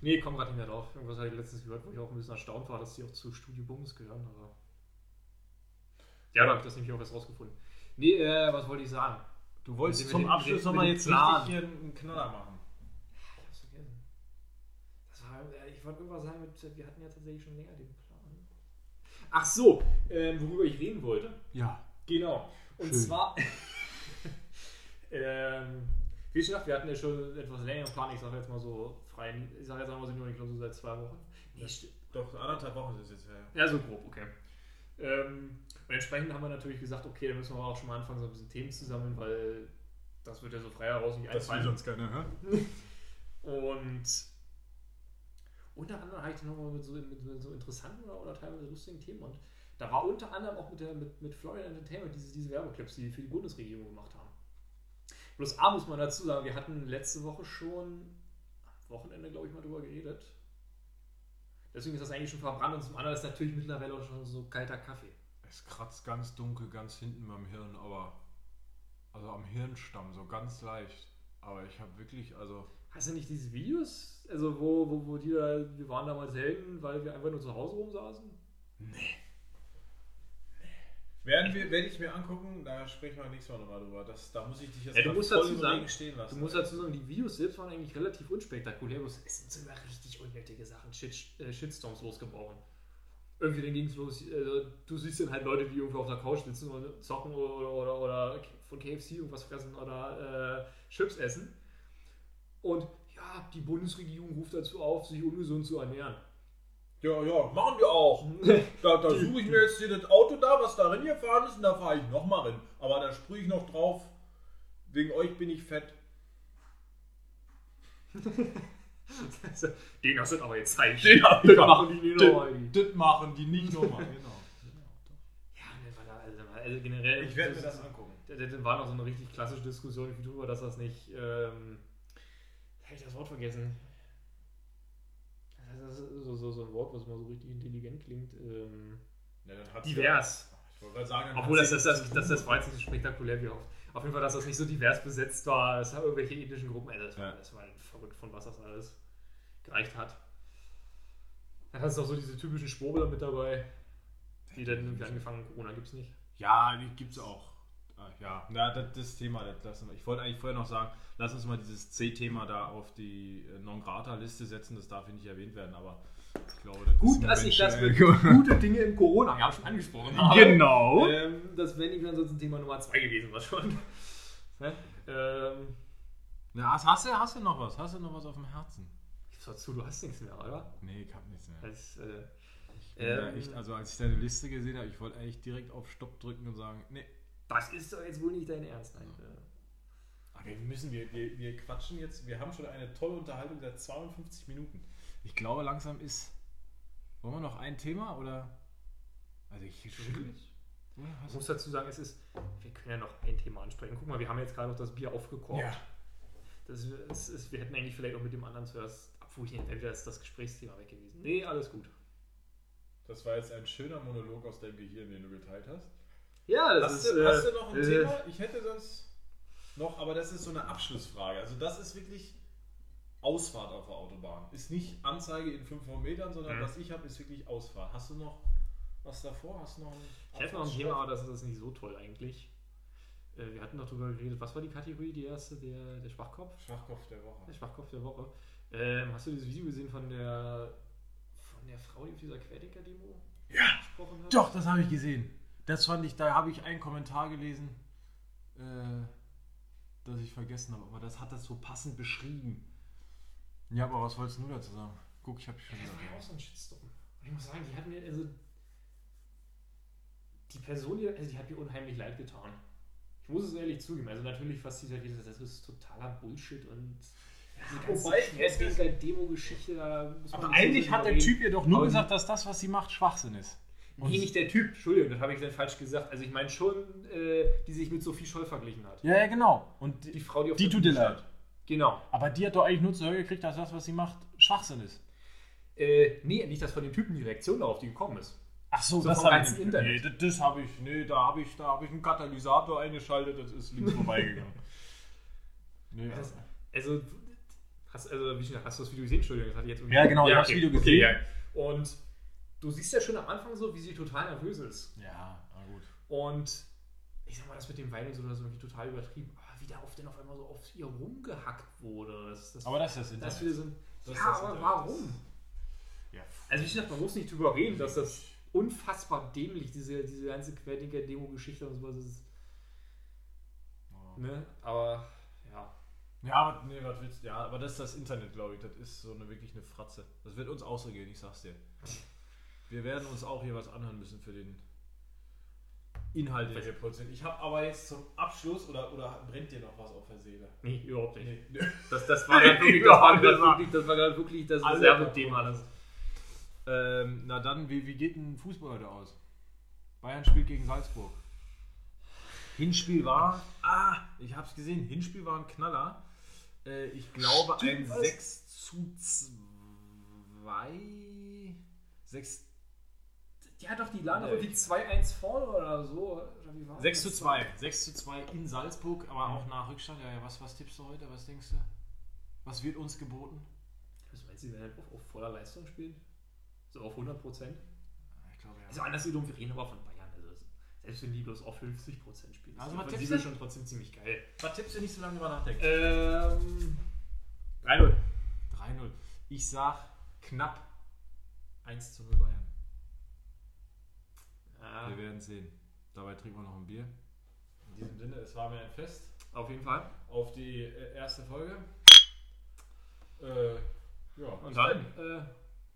Nee, komm gerade nicht mehr drauf. Irgendwas habe ich letztens gehört, wo ich auch ein bisschen erstaunt war, dass die auch zu Studio Bums gehören. Aber ja, da habe ich das nämlich auch erst rausgefunden. Nee, äh, was wollte ich sagen? Du wolltest zum Abschluss nochmal jetzt Plan. richtig hier einen Knaller machen. Ich hab's vergessen. Das war, äh, ich wollte irgendwas sagen, mit, wir hatten ja tatsächlich schon länger den Plan. Ach so, ähm, worüber ich reden wollte. Ja. Genau. Und Schön. zwar, ähm, wie gesagt, wir hatten ja schon etwas länger Plan. Ich sage jetzt mal so frei, ich sage jetzt einmal so nur, glaube so seit zwei Wochen. St- Doch, anderthalb Wochen ist es jetzt her. ja, so grob, okay. Ähm, und entsprechend haben wir natürlich gesagt, okay, dann müssen wir auch schon mal anfangen, so ein bisschen Themen zu sammeln, weil das wird ja so frei heraus nicht Das will einfallen. sonst keiner. Und unter anderem habe ich dann nochmal mit so, mit, mit so interessanten oder, oder teilweise lustigen Themen. Und da war unter anderem auch mit, der, mit, mit Florida Entertainment diese, diese Werbeclips, die für die Bundesregierung gemacht haben. Bloß A muss man dazu sagen, wir hatten letzte Woche schon, am Wochenende glaube ich mal drüber geredet. Deswegen ist das eigentlich schon verbrannt und zum anderen ist natürlich mittlerweile auch schon so kalter Kaffee. Es kratzt ganz dunkel, ganz hinten beim Hirn, aber. Also am Hirnstamm, so ganz leicht. Aber ich habe wirklich, also. Hast du nicht diese Videos, also wo, wo, wo die da, wir waren damals Helden, weil wir einfach nur zu Hause rumsaßen? Nee. Werden wir, werde ich mir angucken, da sprechen wir nächstes Mal nochmal drüber. Das, da muss ich dich jetzt Ja, du musst voll dazu sagen- stehen lassen. Du musst dazu sagen, die Videos selbst waren eigentlich relativ unspektakulär, bloß es sind sogar richtig unnötige Sachen, Shit, äh, Shitstorms losgebrochen. Irgendwie dann ging es los, äh, du siehst dann halt Leute, die irgendwo auf der Couch sitzen und zocken oder, oder, oder von KFC irgendwas fressen oder äh, Chips essen. Und ja, die Bundesregierung ruft dazu auf, sich ungesund zu ernähren. Ja, ja, machen wir auch. Da, da suche ich mir jetzt hier das da, was da gefahren ist, und da fahre ich nochmal rein. Aber da sprühe ich noch drauf, wegen euch bin ich fett. Den hast du aber jetzt Zeit. Den das ja. machen die nicht nochmal. Das machen die nicht nochmal, genau. Ja, ne, war da, also, also generell. Ich werde mir das angucken. Da, da war noch so eine richtig klassische Diskussion darüber, dass das nicht. Ähm, habe ich das Wort vergessen? Das ist so, so, so ein Wort, was mal so richtig intelligent klingt. Ähm, Ja, divers. Ja, sagen, Obwohl das, das, das, das, das war jetzt nicht so spektakulär wie oft. Auf jeden Fall, dass das nicht so divers besetzt war. Es haben irgendwelche ethnischen Gruppen. Also das, war, das war verrückt, von was das alles gereicht hat. Dann hast du auch so diese typischen Schwurbler mit dabei, die dann irgendwie angefangen haben, Corona gibt's nicht. Ja, die gibt es auch. Ah, Ja, na, das, das Thema, das lassen wir. Ich wollte eigentlich vorher noch sagen, lass uns mal dieses C-Thema da auf die äh, Non-Grata-Liste setzen, das darf hier nicht erwähnt werden, aber glaube, das Gut, dass ich das mit gute Dinge im Corona ja schon angesprochen habe. Genau. Ähm, das wäre nicht ansonsten Thema Nummer 2 gewesen, was schon. Ne? Ähm, Na, hast, du, hast du noch was? Hast du noch was auf dem Herzen? gib's doch zu, du hast nichts mehr, oder? Nee, ich hab nichts mehr. Das, äh, Ich ähm, echt, also als ich deine Liste gesehen habe, ich wollte eigentlich direkt auf Stopp drücken und sagen, nee. das ist doch jetzt wohl nicht dein Ernst. Nein. Äh, Aber wir müssen, wir, wir, wir quatschen jetzt, wir haben schon eine tolle Unterhaltung seit 52 Minuten. Ich glaube, langsam ist. Wollen wir noch ein Thema oder? Also ich schüttel. Ich muss dazu sagen, es ist, wir können ja noch ein Thema ansprechen. Guck mal, wir haben jetzt gerade noch das Bier aufgekocht. Ja. Das ist, ist, wir hätten eigentlich vielleicht auch mit dem anderen zuerst abfurchen, entweder ist das Gesprächsthema weg gewesen. Nee, alles gut. Das war jetzt ein schöner Monolog aus deinem Gehirn, den du geteilt hast. Ja, das Hast, ist. du, äh, hast du noch ein äh, Thema? Ich hätte das noch, aber das ist so eine Abschlussfrage. Also das ist wirklich Ausfahrt auf der Autobahn. Ist nicht Anzeige in 500 Metern, sondern Mhm. was ich habe, ist wirklich Ausfahrt. Hast du noch was davor? Hast du noch ein Ich hätte noch ein Thema, aber das ist nicht so toll eigentlich. Äh, wir hatten noch drüber geredet, was war die Kategorie, die erste, der, der Schwachkopf? Schwachkopf der Woche. Der Schwachkopf der Woche. Ähm, hast du dieses Video gesehen von der von der Frau, die auf dieser Querdenker-Demo Ja. gesprochen hat? Doch, das habe ich gesehen. Das fand ich, da habe ich einen Kommentar gelesen, äh, das ich vergessen habe, aber das hat das so passend beschrieben. Ja, aber was wolltest du dazu sagen? Guck, ich habe schon Das war ja auch gesagt. so ein Shitstorm. Und ich muss sagen, die hat mir, also die Person, die, also die hat mir unheimlich leid getan. Ich muss es ehrlich zugeben. Also natürlich fasziniert mich das, das ist totaler Bullshit und wobei, es ist- Demo-Geschichte, da muss man Aber so eigentlich hat der reden. Typ ihr doch nur Aber gesagt, dass das, was sie macht, Schwachsinn ist. Nee, nicht der Typ, Entschuldigung, das habe ich dann falsch gesagt. Also ich meine schon, äh, die sich mit Sophie Scholl verglichen hat. Ja, ja, genau. Und Die die, Frau, die auf die der tut dir Bühne leid. Genau. Aber die hat doch eigentlich nur zu hören gekriegt, dass das, was sie macht, Schwachsinn ist. Äh, nee, nicht das von den Typen, die Reaktion darauf, die gekommen ist. Ach so, So das habe ich Internet. Nee, das, das habe ich. Nee, da habe ich, da hab ich einen Katalysator eingeschaltet, das ist links vorbeigegangen. nee, Das, also, hast, also, wie gesagt, hast du das Video gesehen? Entschuldigung, das hatte ich jetzt Ja, genau, ich hab das Video gesehen. ja. Und du siehst ja schon am Anfang so, wie sie total nervös ist. ja, na gut. Und ich sag mal, das mit dem Weinen so, das ist irgendwie total übertrieben. Aber wie da auf denn auf einmal so auf ihr rumgehackt wurde. Das, das, Aber das ist das Internet. wieder so ein, Das ja, ist das aber Internet. warum? Ja. Also wie gesagt, man muss nicht drüber reden, dass das unfassbar dämlich, diese, diese ganze Querdenker-Demo-Geschichte und sowas ist. Ne? Aber ja. Ja, aber, nee, was willst du? Ja, aber das ist das Internet, glaube ich. Das ist so eine wirklich eine Fratze. Das wird uns auch so gehen, ich sag's dir. Wir werden uns auch hier was anhören müssen für den Inhalt, den wir produzieren. Ich habe aber jetzt zum Abschluss, oder, oder brennt dir noch was auf der Seele? Nee, überhaupt nicht. Nee. Das, das war gerade wirklich, das war wirklich, das war gerade wirklich das Reservethema. Das. Ähm, na dann, wie, wie geht ein Fußball heute aus? Bayern spielt gegen Salzburg. Hinspiel war, ah, ich hab's gesehen, Hinspiel war ein Knaller. Äh, ich glaube Stimmt, ein was? 6 zu 2. 6, Die hat doch die Ja, irgendwie 2-1 vorne oder so. Oder wie war 6 zu das? 2. 6 zu 2 in Salzburg, aber auch nach Rückstand. Ja, ja, was, was tippst du heute? Was denkst du? Was wird uns geboten? Was meinst du, wenn er auf, auf voller Leistung spielt? So auf 100 Prozent? Ich glaube, ja. Also anderswiederum, wir reden aber von Bayern. Also selbst wenn die bloß auf 50 Prozent spielen, Also was tippst du? schon trotzdem ziemlich geil. Was tippst du nicht so lange drüber nachdenken? Ähm, 3-0. 3-0. Ich sag knapp 1 zu 0 Bayern. Ja, Wir werden sehen. Dabei trinken wir noch ein Bier. In diesem Sinne, es war mir ein Fest. auf jeden Fall. Auf die äh, erste Folge. Äh, ja, Und bis dann, äh,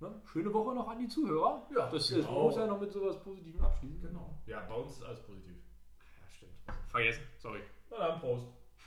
ne, schöne Woche noch an die Zuhörer. Ja, das genau. ist, man muss ja noch mit sowas Positivem abschließen. Genau. Ja, bei uns ist alles positiv. Ja, stimmt. Vergessen, sorry. Na dann, Prost.